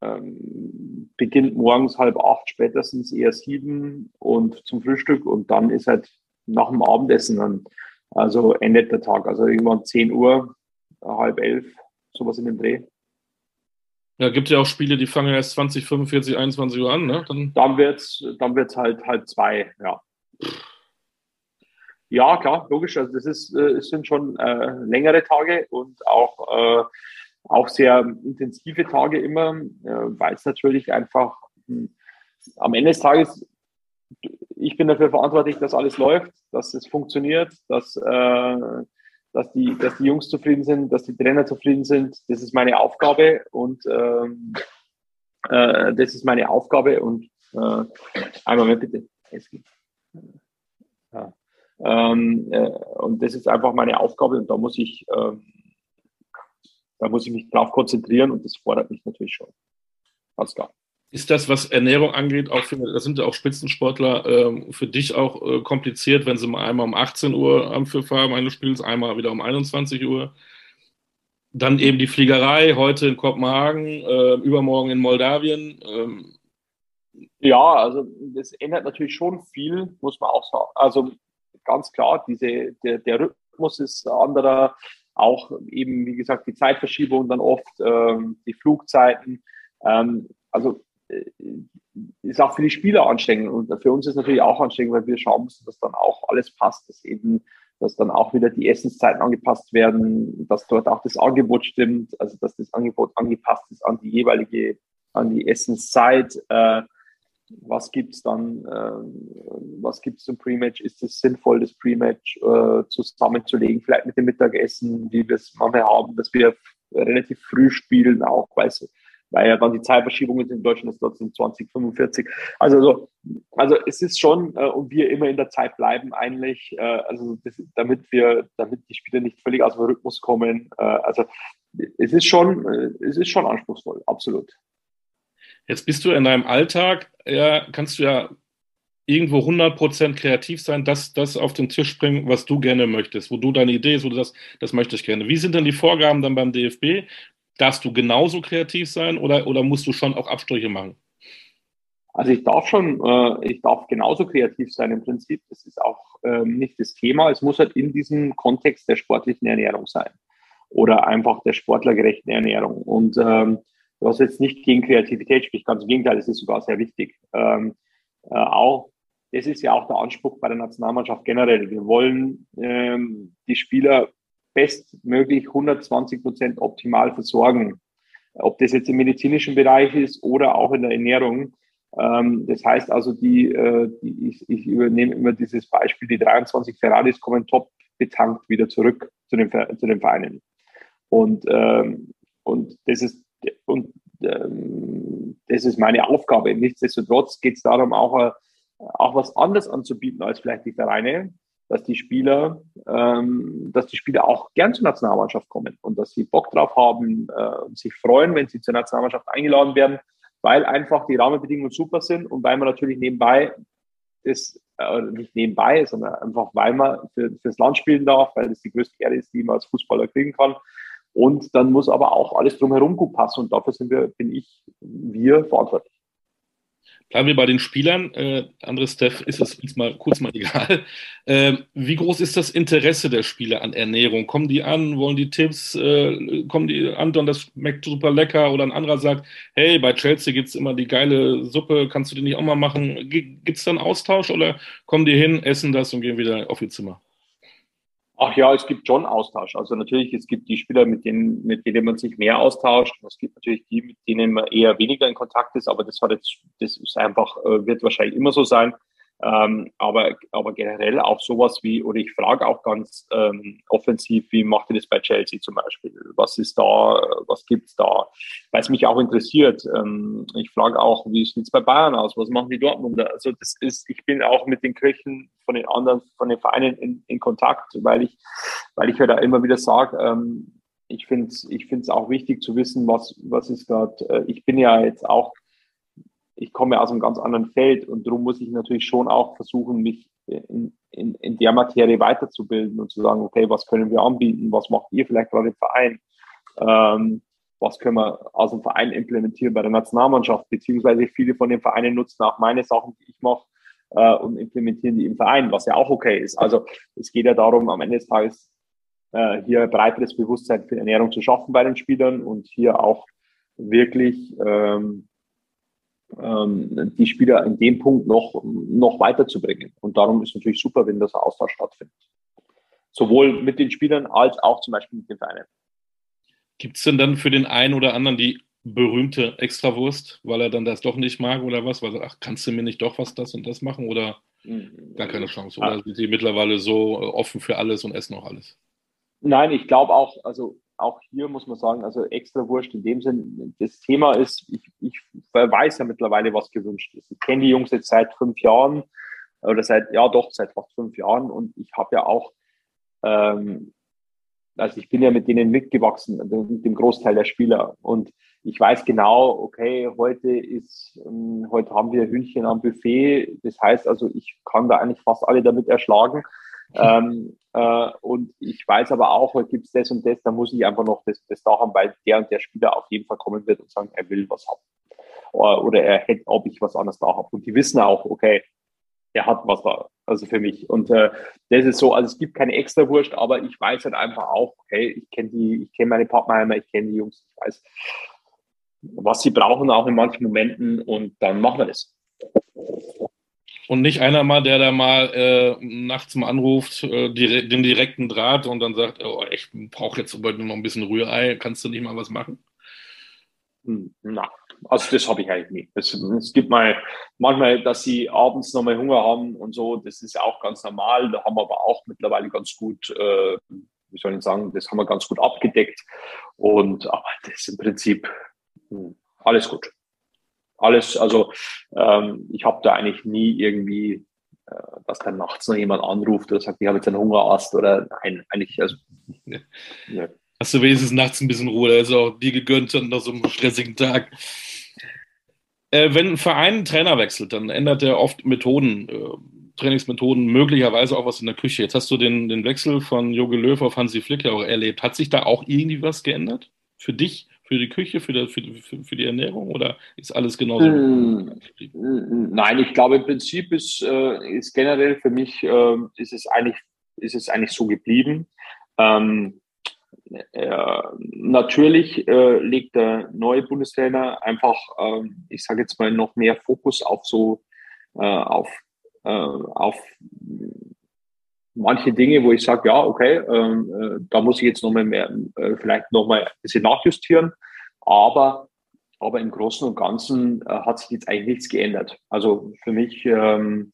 ähm, beginnt morgens halb acht, spätestens eher sieben und zum Frühstück und dann ist halt nach dem Abendessen dann, also endet der Tag, also irgendwann zehn Uhr, halb elf, sowas in dem Dreh. Ja, gibt ja auch Spiele, die fangen erst 20, 45, 21 Uhr an, ne? Dann, dann wird es dann wird's halt halb zwei, ja. Ja, klar, logisch. Also das ist, äh, sind schon äh, längere Tage und auch, äh, auch sehr intensive Tage immer, äh, weil es natürlich einfach mh, hm, am Ende des Tages, ich bin dafür verantwortlich, dass alles läuft, dass es funktioniert, dass äh, dass die, dass die Jungs zufrieden sind, dass die Trainer zufrieden sind. Das ist meine Aufgabe und ähm, äh, das ist meine Aufgabe und äh, einmal mehr bitte. Ja. Ähm, äh, und das ist einfach meine Aufgabe und da muss ich, äh, da muss ich mich drauf konzentrieren und das fordert mich natürlich schon. Ganz klar. Ist das, was Ernährung angeht, auch für, das sind ja auch Spitzensportler, ähm, für dich auch äh, kompliziert, wenn sie mal einmal um 18 Uhr am Pfiff haben eines Spiels, einmal wieder um 21 Uhr? Dann eben die Fliegerei, heute in Kopenhagen, äh, übermorgen in Moldawien. Ähm. Ja, also das ändert natürlich schon viel, muss man auch sagen. Also ganz klar, diese, der, der Rhythmus ist anderer, auch eben, wie gesagt, die Zeitverschiebung dann oft, ähm, die Flugzeiten. Ähm, also äh, ist auch für die Spieler anstrengend und für uns ist natürlich auch anstrengend, weil wir schauen müssen, dass dann auch alles passt, dass eben, dass dann auch wieder die Essenszeiten angepasst werden, dass dort auch das Angebot stimmt, also dass das Angebot angepasst ist an die jeweilige, an die Essenszeit. Äh, was gibt's dann, äh, was gibt's zum Pre-Match? Ist es sinnvoll, das Pre-Match äh, zusammenzulegen, vielleicht mit dem Mittagessen, wie wir es manchmal haben, dass wir relativ früh spielen, auch weil es weil ja dann die Zeitverschiebungen in Deutschland ist trotzdem 2045. Also, so, also es ist schon, äh, und wir immer in der Zeit bleiben eigentlich, äh, also das, damit wir, damit die Spieler nicht völlig aus dem Rhythmus kommen. Äh, also es ist schon, äh, es ist schon anspruchsvoll, absolut. Jetzt bist du in deinem Alltag, ja, kannst du ja irgendwo 100% kreativ sein, das, das auf den Tisch bringen, was du gerne möchtest, wo du deine Idee ist, wo du das, das möchte ich gerne. Wie sind denn die Vorgaben dann beim DFB? Darfst du genauso kreativ sein oder, oder musst du schon auch Abstriche machen? Also ich darf schon, äh, ich darf genauso kreativ sein im Prinzip. Das ist auch ähm, nicht das Thema. Es muss halt in diesem Kontext der sportlichen Ernährung sein oder einfach der sportlergerechten Ernährung. Und ähm, was jetzt nicht gegen Kreativität spricht, ganz im Gegenteil, es ist sogar sehr wichtig. Ähm, äh, auch das ist ja auch der Anspruch bei der Nationalmannschaft generell. Wir wollen ähm, die Spieler bestmöglich 120 Prozent optimal versorgen. Ob das jetzt im medizinischen Bereich ist oder auch in der Ernährung. Ähm, das heißt also, die, äh, die ich, ich, übernehme immer dieses Beispiel, die 23 Ferraris kommen top betankt wieder zurück zu den, zu den Vereinen. Und, ähm, und das ist und ähm, das ist meine Aufgabe. Nichtsdestotrotz geht es darum, auch äh, auch was anderes anzubieten als vielleicht die Vereine, dass die Spieler, ähm, dass die Spieler auch gern zur Nationalmannschaft kommen und dass sie Bock drauf haben äh, und sich freuen, wenn sie zur Nationalmannschaft eingeladen werden, weil einfach die Rahmenbedingungen super sind und weil man natürlich nebenbei das äh, nicht nebenbei, sondern einfach weil man für, fürs Land spielen darf, weil das die größte Ehre ist, die man als Fußballer kriegen kann. Und dann muss aber auch alles drumherum gut passen und dafür sind wir, bin ich, wir verantwortlich. Bleiben wir bei den Spielern. Äh, Andres Steff ist es uns mal kurz mal egal. Äh, wie groß ist das Interesse der Spieler an Ernährung? Kommen die an, wollen die Tipps, äh, kommen die an, und das schmeckt super lecker oder ein anderer sagt, hey, bei Chelsea gibt es immer die geile Suppe, kannst du die nicht auch mal machen? Gibt es da einen Austausch oder kommen die hin, essen das und gehen wieder auf ihr Zimmer? Ach ja, es gibt schon Austausch. Also natürlich, es gibt die Spieler, mit denen, mit denen man sich mehr austauscht. Es gibt natürlich die, mit denen man eher weniger in Kontakt ist, aber das hat jetzt, das ist einfach, äh, wird wahrscheinlich immer so sein. Ähm, aber, aber generell auch sowas wie, oder ich frage auch ganz ähm, offensiv, wie macht ihr das bei Chelsea zum Beispiel? Was ist da, was gibt's da? Weil es mich auch interessiert. Ähm, ich frage auch, wie sieht's bei Bayern aus? Was machen die Dortmunder? Also das ist, ich bin auch mit den Kirchen von den anderen, von den Vereinen in, in Kontakt, weil ich, weil ich ja da immer wieder sage, ähm, ich finde es ich auch wichtig zu wissen, was, was ist gerade, äh, ich bin ja jetzt auch ich komme aus einem ganz anderen Feld und darum muss ich natürlich schon auch versuchen, mich in, in, in der Materie weiterzubilden und zu sagen, okay, was können wir anbieten, was macht ihr vielleicht gerade im Verein, ähm, was können wir aus dem Verein implementieren bei der Nationalmannschaft, beziehungsweise viele von den Vereinen nutzen auch meine Sachen, die ich mache äh, und implementieren die im Verein, was ja auch okay ist. Also es geht ja darum, am Ende des Tages äh, hier breiteres Bewusstsein für Ernährung zu schaffen bei den Spielern und hier auch wirklich ähm, ähm, die Spieler in dem Punkt noch, noch weiterzubringen. Und darum ist es natürlich super, wenn das Austausch stattfindet. Sowohl mit den Spielern als auch zum Beispiel mit den Vereinen. Gibt es denn dann für den einen oder anderen die berühmte Extrawurst, weil er dann das doch nicht mag oder was? Weil er ach, kannst du mir nicht doch was das und das machen oder mhm. gar keine Chance? Oder ah. sind sie mittlerweile so offen für alles und essen auch alles? Nein, ich glaube auch, also auch hier muss man sagen, also extra wurscht in dem Sinn, das Thema ist, ich, ich weiß ja mittlerweile, was gewünscht ist. Ich kenne die Jungs jetzt seit fünf Jahren oder seit, ja doch, seit fast fünf Jahren und ich habe ja auch, ähm, also ich bin ja mit denen mitgewachsen, mit dem Großteil der Spieler und ich weiß genau, okay, heute ist, ähm, heute haben wir Hühnchen am Buffet, das heißt also, ich kann da eigentlich fast alle damit erschlagen. Ähm, äh, und ich weiß aber auch, heute gibt es das und das, da muss ich einfach noch das, das da haben, weil der und der Spieler auf jeden Fall kommen wird und sagen, er will was haben. Oder er hätte, ob ich was anderes da habe. Und die wissen auch, okay, er hat was da, also für mich. Und äh, das ist so, also es gibt keine extra Wurst, aber ich weiß halt einfach auch, okay, ich kenne die, ich kenne meine Pappenheimer, ich kenne die Jungs, ich weiß, was sie brauchen, auch in manchen Momenten und dann machen wir das. Und nicht einer mal, der da mal äh, nachts mal anruft, äh, dire den direkten Draht und dann sagt, oh, ich brauche jetzt heute noch ein bisschen Rührei, kannst du nicht mal was machen? Hm, na, also das habe ich eigentlich nicht. Es, es, gibt mal manchmal, dass sie abends nochmal Hunger haben und so, das ist ja auch ganz normal. Da haben wir aber auch mittlerweile ganz gut, äh, wie soll ich sagen, das haben wir ganz gut abgedeckt. Und aber das ist im Prinzip, hm, alles gut. Alles, also ähm, ich habe da eigentlich nie irgendwie, äh, dass dann nachts noch jemand anruft oder sagt, ich habe jetzt einen Hungerast oder nein, eigentlich, also. Ja. Ja. Hast du wenigstens nachts ein bisschen Ruhe, ist auch dir gegönnt nach so einem stressigen Tag. Äh, wenn ein Verein einen Trainer wechselt, dann ändert er oft Methoden, äh, Trainingsmethoden, möglicherweise auch was in der Küche. Jetzt hast du den, den Wechsel von Jogi Löw auf Hansi Flick ja auch erlebt. Hat sich da auch irgendwie was geändert? Für dich? Für die Küche, für die, für, für, für die Ernährung oder ist alles genauso? Mm, nein, ich glaube im Prinzip ist, äh, ist generell für mich äh, ist es eigentlich ist es eigentlich so geblieben. Ähm, äh, natürlich äh, legt der neue Bundestrainer einfach, ähm, ich sage jetzt mal, noch mehr Fokus auf so äh, auf äh, auf manche Dinge, wo ich sage, ja, okay, ähm, äh, da muss ich jetzt nochmal mehr, äh, vielleicht nochmal ein bisschen nachjustieren. Aber, aber im Großen und Ganzen äh, hat sich jetzt eigentlich nichts geändert. Also für mich, ähm,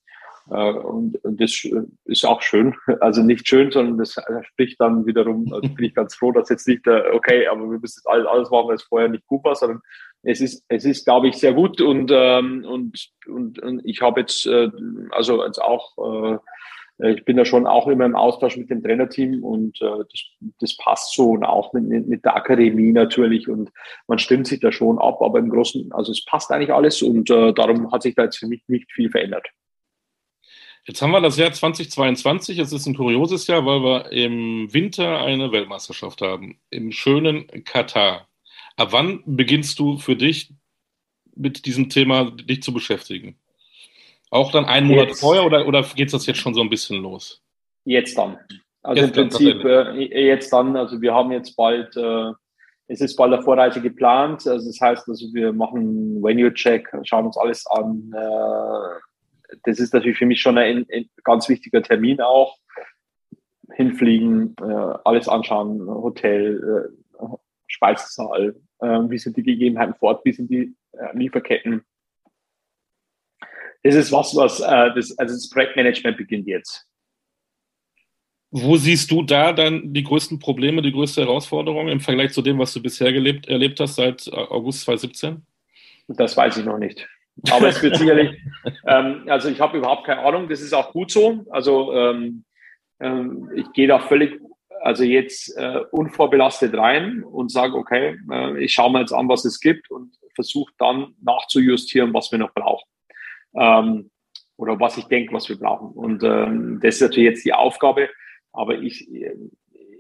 äh, und, und das ist auch schön. Also nicht schön, sondern das spricht dann wiederum, also bin ich ganz froh, dass jetzt nicht, äh, okay, aber wir müssen jetzt alles, alles machen, was vorher nicht gut war, sondern es ist, es ist, glaube ich, sehr gut und, ähm, und, und, und ich habe jetzt, äh, also jetzt auch, äh, äh, ich bin da schon auch immer im Austausch mit dem Trainerteam und äh, das, das passt so und auch mit, mit der Akademie natürlich und man stimmt sich da schon ab, aber im Großen, also es passt eigentlich alles und äh, darum hat sich da jetzt für mich nicht viel verändert. Jetzt haben wir das Jahr 2022. Es ist ein kurioses Jahr, weil wir im Winter eine Weltmeisterschaft haben. Im schönen Katar. Ab wann beginnst du für dich mit diesem Thema dich zu beschäftigen? Auch dann einen Monat jetzt, vorher oder, oder geht das jetzt schon so ein bisschen los? Jetzt dann. Also jetzt im Prinzip äh, jetzt dann, also wir haben jetzt bald, äh, es ist bald eine Vorreise geplant. Also das heißt, also wir machen Venue-Check, schauen uns alles an. Äh, das ist natürlich für mich schon ein, ein ganz wichtiger Termin auch. Hinfliegen, äh, alles anschauen, Hotel, äh, Speisesaal, äh, wie sind die Gegebenheiten fort, wie sind die Lieferketten das ist was, was äh, das, also das Projektmanagement beginnt jetzt. Wo siehst du da dann die größten Probleme, die größte Herausforderung im Vergleich zu dem, was du bisher gelebt, erlebt hast seit äh, August 2017? Das weiß ich noch nicht. Aber es wird sicherlich, ähm, also ich habe überhaupt keine Ahnung, das ist auch gut so. Also ähm, ähm, ich gehe da völlig, also jetzt äh, unvorbelastet rein und sage, okay, äh, ich schaue mir jetzt an, was es gibt und versuche dann nachzujustieren, was wir noch brauchen ähm, oder was ich denke, was wir brauchen. Und ähm, das ist natürlich jetzt die Aufgabe. Aber ich,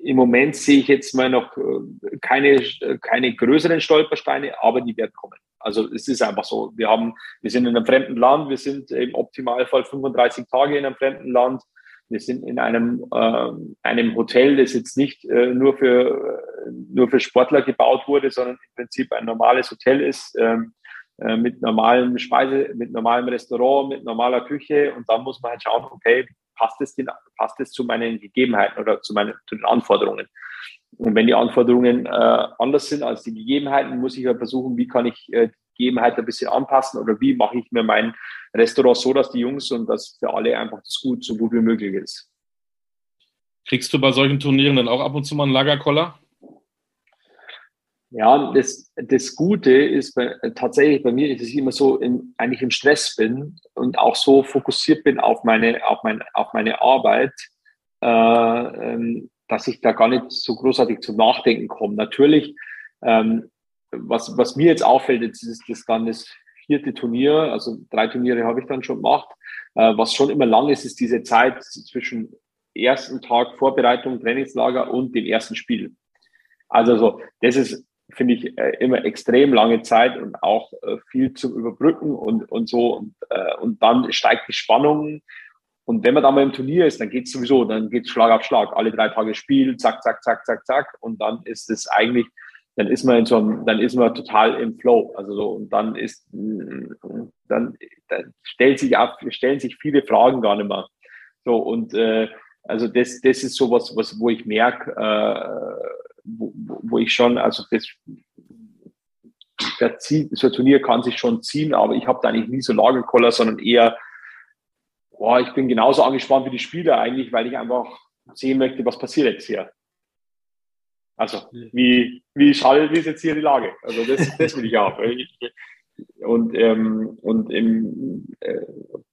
im Moment sehe ich jetzt mal noch äh, keine, keine größeren Stolpersteine, aber die werden kommen. Also es ist einfach so. Wir haben, wir sind in einem fremden Land. Wir sind im Optimalfall 35 Tage in einem fremden Land. Wir sind in einem, äh, einem Hotel, das jetzt nicht äh, nur für, nur für Sportler gebaut wurde, sondern im Prinzip ein normales Hotel ist. Ähm, äh, mit normalem Speise, mit normalem Restaurant, mit normaler Küche und dann muss man halt schauen, okay, passt es, den, passt es zu meinen Gegebenheiten oder zu, meinen, zu den Anforderungen. Und wenn die Anforderungen äh, anders sind als die Gegebenheiten, muss ich ja versuchen, wie kann ich äh, die Gegebenheiten ein bisschen anpassen oder wie mache ich mir mein Restaurant so, dass die Jungs und das für alle einfach das gut, so gut wie möglich ist. Kriegst du bei solchen Turnieren dann auch ab und zu mal einen Lagerkoller? Ja, das, das Gute ist bei, tatsächlich bei mir ist es immer so, in, eigentlich im Stress bin und auch so fokussiert bin auf meine, auf mein, auf meine Arbeit, äh, ähm, dass ich da gar nicht so großartig zum Nachdenken komme. Natürlich, ähm, was, was mir jetzt auffällt, jetzt ist das dann das vierte Turnier, also drei Turniere habe ich dann schon gemacht. Äh, was schon immer lang ist, ist diese Zeit zwischen ersten Tag Vorbereitung, Trainingslager und dem ersten Spiel. Also so, das ist finde ich äh, immer extrem lange Zeit und auch äh, viel zum Überbrücken und, und so. Und, äh, und dann steigt die Spannung. Und wenn man da mal im Turnier ist, dann geht es sowieso, dann geht es Schlag auf Schlag. Alle drei Tage Spiel, zack, zack, zack, zack, zack. Und dann ist es eigentlich, dann ist man in so einem, dann ist man total im Flow. Also so, und dann ist, dann, dann stellt sich ab, stellen sich viele Fragen gar nicht mehr. So, und äh, also das, das ist sowas, was, wo ich merke, äh, wo, wo ich schon, also das, der zieht, so ein Turnier kann sich schon ziehen, aber ich habe da eigentlich nie so Lagerkoller, sondern eher, boah, ich bin genauso angespannt wie die Spieler eigentlich, weil ich einfach sehen möchte, was passiert jetzt hier. Also, wie, wie schall ist jetzt hier die Lage? Also, das, das will ich auch. Und, ähm, und im, äh,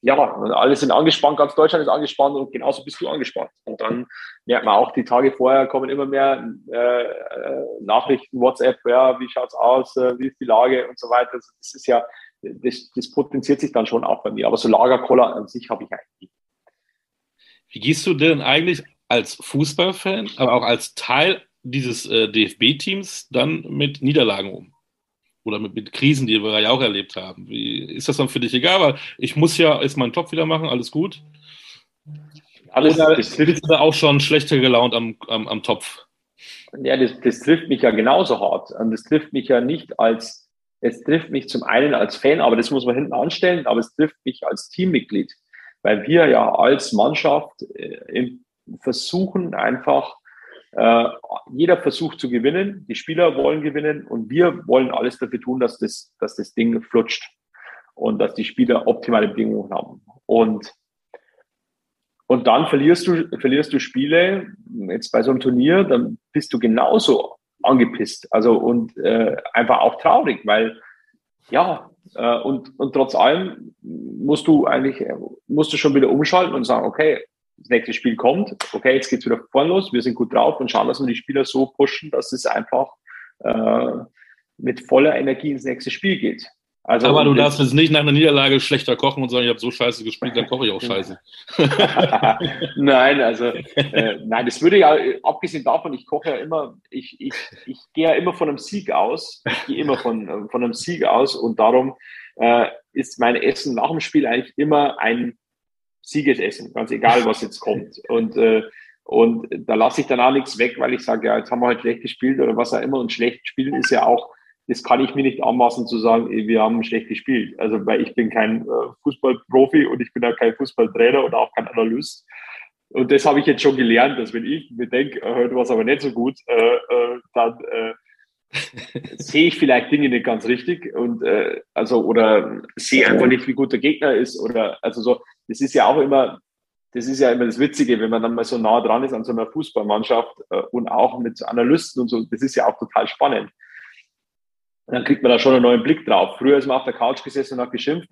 ja, alle sind angespannt, ganz Deutschland ist angespannt und genauso bist du angespannt. Und dann merkt man auch, die Tage vorher kommen immer mehr äh, äh Nachrichten, WhatsApp, ja, wie schaut's aus, äh, wie ist die Lage und so weiter. Also das ist ja, das, das potenziert sich dann schon auch bei mir. Aber so Lagerkoller an sich habe ich eigentlich nicht. Wie gehst du denn eigentlich als Fußballfan, aber auch als Teil dieses äh, DFB-Teams dann mit Niederlagen um? Oder mit, mit, Krisen, die wir ja auch erlebt haben. Wie, ist das dann für dich egal? Weil ich muss ja jetzt meinen Job wieder machen, alles gut. Alles, oder das du da auch schon schlechter gelaunt am, am, am Topf? Ja, das, das trifft mich ja genauso hart. Und das trifft mich ja nicht als, es trifft mich zum einen als Fan, aber das muss man hinten anstellen, aber es trifft mich als Teammitglied, weil wir ja als Mannschaft äh, versuchen einfach äh, jeder versucht zu gewinnen, die Spieler wollen gewinnen und wir wollen alles dafür tun, dass das, dass das Ding flutscht und dass die Spieler optimale Bedingungen haben. Und, und dann verlierst du, verlierst du Spiele, jetzt bei so einem Turnier, dann bist du genauso angepisst. Also und äh, einfach auch traurig, weil ja, äh, und, und trotz allem musst du eigentlich, musst du schon wieder umschalten und sagen, okay, das nächste Spiel kommt, okay, jetzt geht's wieder vorne los, wir sind gut drauf und schauen, dass wir die Spieler so pushen, dass es einfach äh, mit voller Energie ins nächste Spiel geht. Also, Aber du darfst jetzt nicht nach einer Niederlage schlechter kochen und sagen, ich habe so scheiße gespielt, dann koche ich auch scheiße. nein, also äh, nein, das würde ja, abgesehen davon, ich koche ja immer, ich, ich, ich gehe ja immer von einem Sieg aus. Ich gehe immer von, von einem Sieg aus und darum äh, ist mein Essen nach dem Spiel eigentlich immer ein Siegesessen, ganz egal, was jetzt kommt. Und, äh, und da lasse ich dann auch nichts weg, weil ich sage, ja, jetzt haben wir halt schlecht gespielt oder was auch immer. Und schlecht spielen ist ja auch, das kann ich mir nicht anmaßen zu sagen, wir haben schlecht gespielt. Also, weil ich bin kein äh, Fußballprofi und ich bin auch kein Fußballtrainer und auch kein Analyst. Und das habe ich jetzt schon gelernt, dass wenn ich mir denke, äh, heute war es aber nicht so gut, äh, äh, dann äh, sehe ich vielleicht Dinge nicht ganz richtig und äh, also oder sehe einfach nicht, wie gut der Gegner ist oder also so. Das ist ja auch immer, das ist ja immer das Witzige, wenn man dann mal so nah dran ist an so einer Fußballmannschaft äh, und auch mit Analysten und so. Das ist ja auch total spannend. Dann kriegt man da schon einen neuen Blick drauf. Früher ist man auf der Couch gesessen und hat geschimpft.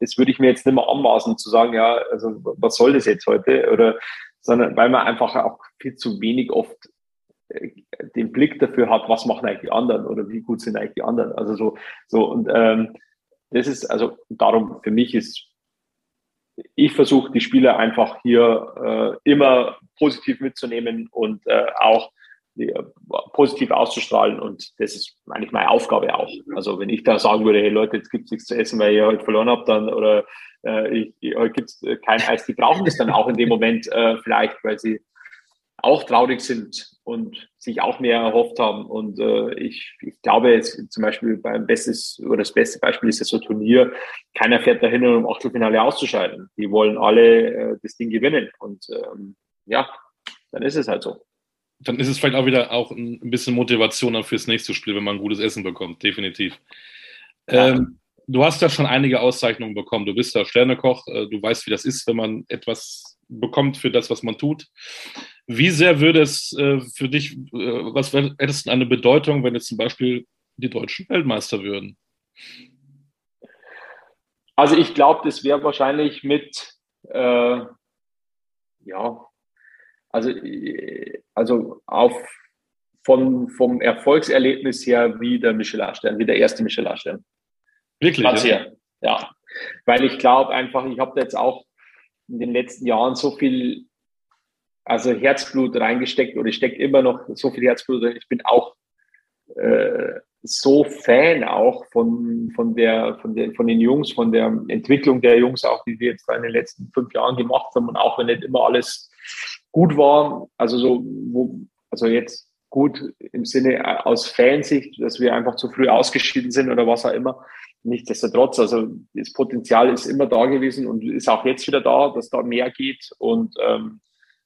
Das würde ich mir jetzt nicht mehr anmaßen zu sagen, ja, also was soll das jetzt heute? Oder sondern weil man einfach auch viel zu wenig oft den Blick dafür hat, was machen eigentlich die anderen oder wie gut sind eigentlich die anderen. Also so, so und ähm, das ist also darum für mich ist ich versuche die Spieler einfach hier äh, immer positiv mitzunehmen und äh, auch äh, positiv auszustrahlen und das ist eigentlich meine Aufgabe auch. Also wenn ich da sagen würde, hey Leute, jetzt gibt's nichts zu essen, weil ihr heute verloren habt, dann oder äh, ich, heute gibt's kein Eis, die brauchen das dann auch in dem Moment äh, vielleicht, weil sie auch traurig sind und sich auch mehr erhofft haben. Und äh, ich, ich glaube jetzt zum Beispiel beim bestes oder das beste Beispiel ist ja so Turnier. Keiner fährt dahin, um im Achtelfinale auszuscheiden. Die wollen alle äh, das Ding gewinnen. Und ähm, ja, dann ist es halt so. Dann ist es vielleicht auch wieder auch ein bisschen Motivation dann fürs nächste Spiel, wenn man gutes Essen bekommt, definitiv. Ja. Ähm, du hast ja schon einige Auszeichnungen bekommen. Du bist ja Sternekoch. Äh, du weißt, wie das ist, wenn man etwas bekommt für das, was man tut. Wie sehr würde es äh, für dich, äh, was hätte es eine Bedeutung, wenn jetzt zum Beispiel die deutschen Weltmeister würden? Also ich glaube, das wäre wahrscheinlich mit, äh, ja, also, also auf, von, vom Erfolgserlebnis her wie der Michelin-Stern, wie der erste Michelin-Stern. Wirklich? ja? Her. ja. Weil ich glaube einfach, ich habe jetzt auch in den letzten Jahren so viel also Herzblut reingesteckt oder ich stecke immer noch so viel Herzblut rein. Ich bin auch äh, so Fan auch von, von, der, von, der, von den Jungs, von der Entwicklung der Jungs, auch die wir jetzt in den letzten fünf Jahren gemacht haben und auch wenn nicht immer alles gut war, also so, wo, also jetzt gut im Sinne äh, aus Fansicht, dass wir einfach zu früh ausgeschieden sind oder was auch immer. Nichtsdestotrotz, also das Potenzial ist immer da gewesen und ist auch jetzt wieder da, dass da mehr geht und ähm,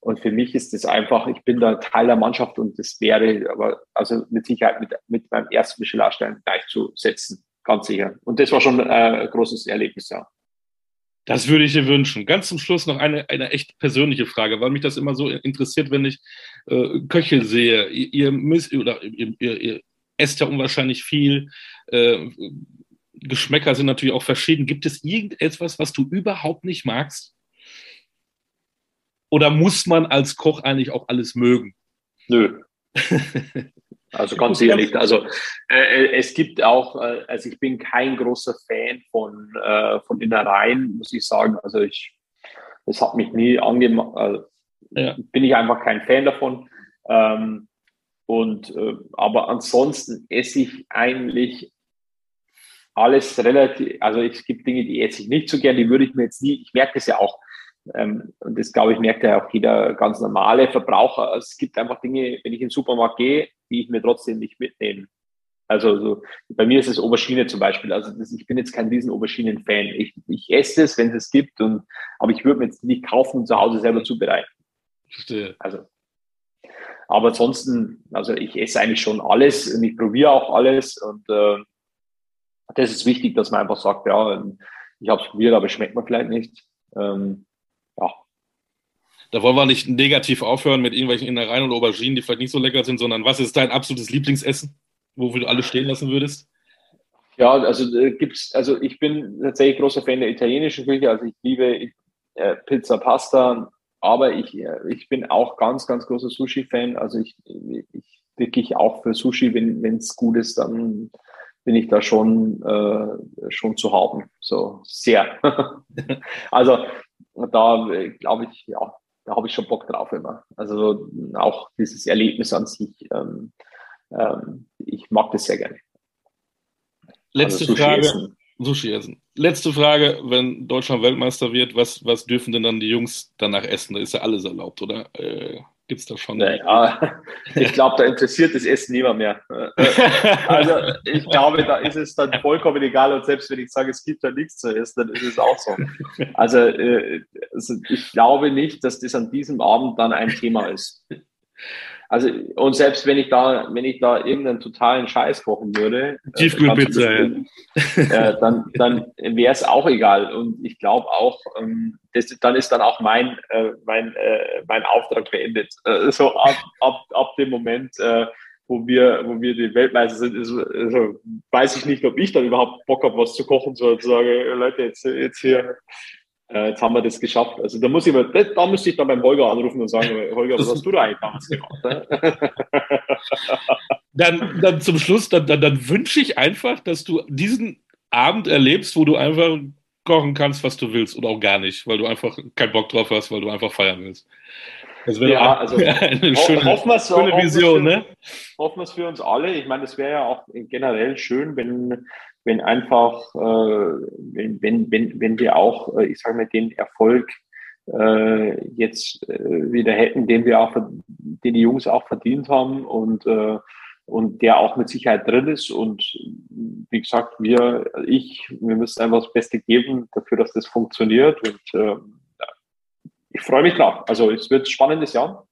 und für mich ist es einfach, ich bin da Teil der Mannschaft und das wäre aber also mit Sicherheit mit, mit meinem ersten Michelin-Stern gleichzusetzen, ganz sicher. Und das war schon äh, ein großes Erlebnis, ja. Das würde ich dir wünschen. Ganz zum Schluss noch eine, eine echt persönliche Frage, weil mich das immer so interessiert, wenn ich äh, Köche sehe. Ihr, ihr, müsst, oder ihr, ihr, ihr esst ja unwahrscheinlich viel. Äh, Geschmäcker sind natürlich auch verschieden. Gibt es irgendetwas, was du überhaupt nicht magst? Oder muss man als Koch eigentlich auch alles mögen? Nö. Also ganz ehrlich, also äh, es gibt auch, äh, also ich bin kein großer Fan von, äh, von Innereien, muss ich sagen. Also ich, es hat mich nie angemacht, also ja. bin ich einfach kein Fan davon. Ähm, und äh, aber ansonsten esse ich eigentlich alles relativ, also es gibt Dinge, die esse ich nicht so gern, die würde ich mir jetzt nie, ich merke das ja auch, und das glaube ich, merkt ja auch jeder ganz normale Verbraucher. Es gibt einfach Dinge, wenn ich in den Supermarkt gehe, die ich mir trotzdem nicht mitnehme. Also so, bei mir ist es Aubergine zum Beispiel. Also das, ich bin jetzt kein riesen Auberginen-Fan. Ich, ich esse es, wenn es es gibt, und, aber ich würde mir jetzt nicht kaufen und zu Hause selber zubereiten. Verstehe. Also, aber ansonsten, also ich esse eigentlich schon alles und ich probiere auch alles und äh, das ist wichtig, dass man einfach sagt, ja, ich habe es probiert, aber es schmeckt mir vielleicht nicht. Ähm, ja. Da wollen wir nicht negativ aufhören mit irgendwelchen Innereien und Auberginen, die vielleicht nicht so lecker sind, sondern was ist dein absolutes Lieblingsessen, wofür du alles stehen lassen würdest? Ja, also äh, gibt's, also ich bin tatsächlich großer Fan der italienischen Küche, also ich liebe äh, Pizza, Pasta, aber ich, äh, ich bin auch ganz, ganz großer Sushi-Fan. Also ich, ich wirklich auch für Sushi, wenn es gut ist, dann bin ich da schon, äh, schon zu haben. So sehr. also da glaube ich, ja, da habe ich schon Bock drauf immer. Also auch dieses Erlebnis an sich, ähm, ähm, ich mag das sehr gerne. Letzte also Sushi Frage. Essen. Sushi essen. Letzte Frage, wenn Deutschland Weltmeister wird, was, was dürfen denn dann die Jungs danach essen? Da ist ja alles erlaubt, oder? Äh, Gibt es da schon? Naja, ich glaube, da interessiert das Essen niemand mehr. Also ich glaube, da ist es dann vollkommen egal und selbst wenn ich sage, es gibt da nichts zu essen, dann ist es auch so. Also, äh, also ich glaube nicht, dass das an diesem Abend dann ein Thema ist. Also, und selbst wenn ich da, wenn ich da irgendeinen totalen Scheiß kochen würde, äh, Tiefkühlpizza, äh, äh, dann, dann wäre es auch egal. Und ich glaube auch, ähm, das, dann ist dann auch mein, äh, mein, äh, mein Auftrag beendet. Äh, so ab, ab, ab dem Moment, wo wir, wo wir die Weltmeister sind, ist, also weiß ich nicht, ob ich dann überhaupt Bock habe, was zu kochen, so zu sagen, Leute, jetzt, jetzt hier äh, jetzt haben wir das geschafft. Also da muss ich mal, da müsste ich dann beim Holger anrufen und sagen, Holger, was hast du da eigentlich damals gemacht? Dann, dann zum Schluss, dann, dann, dann wünsche ich einfach, dass du diesen Abend erlebst, wo du einfach kochen kannst, was du willst oder auch gar nicht, weil du einfach keinen Bock drauf hast, weil du einfach feiern willst. Das wäre ja, also eine schöne, hoffen schöne Vision, ne? Hoffen wir es für uns alle. Ich meine, das wäre ja auch generell schön, wenn, wenn einfach, äh, wenn, wenn, wenn, wenn wir auch, äh, ich sage mal, den Erfolg äh, jetzt äh, wieder hätten, den wir auch, den die Jungs auch verdient haben und äh, und der auch mit Sicherheit drin ist. Und wie gesagt, wir, ich, wir müssen einfach das Beste geben dafür, dass das funktioniert. Und äh, ich freue mich drauf. Also es wird ein spannendes Jahr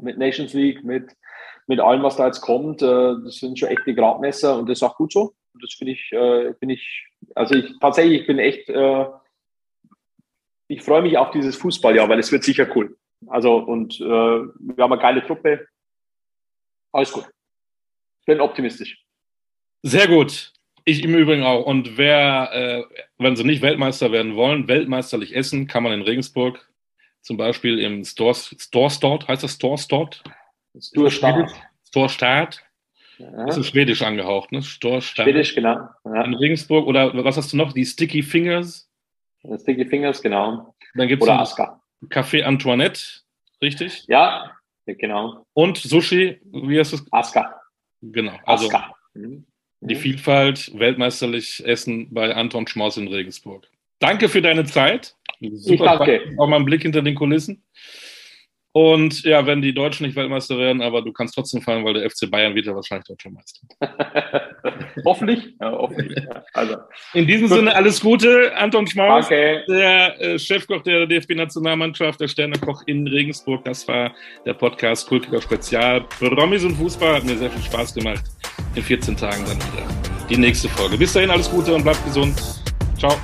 mit Nations League, mit, mit allem, was da jetzt kommt. Äh, das sind schon echte Gradmesser und das ist auch gut so. Und das finde ich, äh, bin ich, also ich tatsächlich, ich bin echt, äh, ich freue mich auf dieses Fußballjahr, weil es wird sicher cool. Also und äh, wir haben eine geile Truppe. Alles gut. Bin optimistisch. Sehr gut. Ich im Übrigen auch. Und wer, äh, wenn sie nicht Weltmeister werden wollen, weltmeisterlich essen, kann man in Regensburg zum Beispiel im Store, Store Start, heißt das Store Start? Store Start. Store Start. Ja. Das ist Schwedisch angehaucht, ne? Storstadt. Schwedisch, genau. Ja. In Regensburg oder was hast du noch? Die Sticky Fingers? Sticky Fingers, genau. Dann gibt es Café Antoinette, richtig? Ja, genau. Und Sushi, wie heißt das? Aska. Genau. Also Aska. Mhm. die Vielfalt, weltmeisterlich Essen bei Anton Schmaus in Regensburg. Danke für deine Zeit. Super ich danke. Auch mal einen Blick hinter den Kulissen. Und ja, wenn die Deutschen nicht Weltmeister werden, aber du kannst trotzdem fallen, weil der FC Bayern wird ja wahrscheinlich Deutscher Meister. hoffentlich. Ja, hoffentlich. Ja. Also. In diesem Gut. Sinne alles Gute, Anton Schmaus, okay. der äh, Chefkoch der DFB-Nationalmannschaft, der Sternekoch in Regensburg. Das war der Podcast Kultiger Spezial. Promis und Fußball hat mir sehr viel Spaß gemacht. In 14 Tagen dann wieder die nächste Folge. Bis dahin alles Gute und bleibt gesund. Ciao.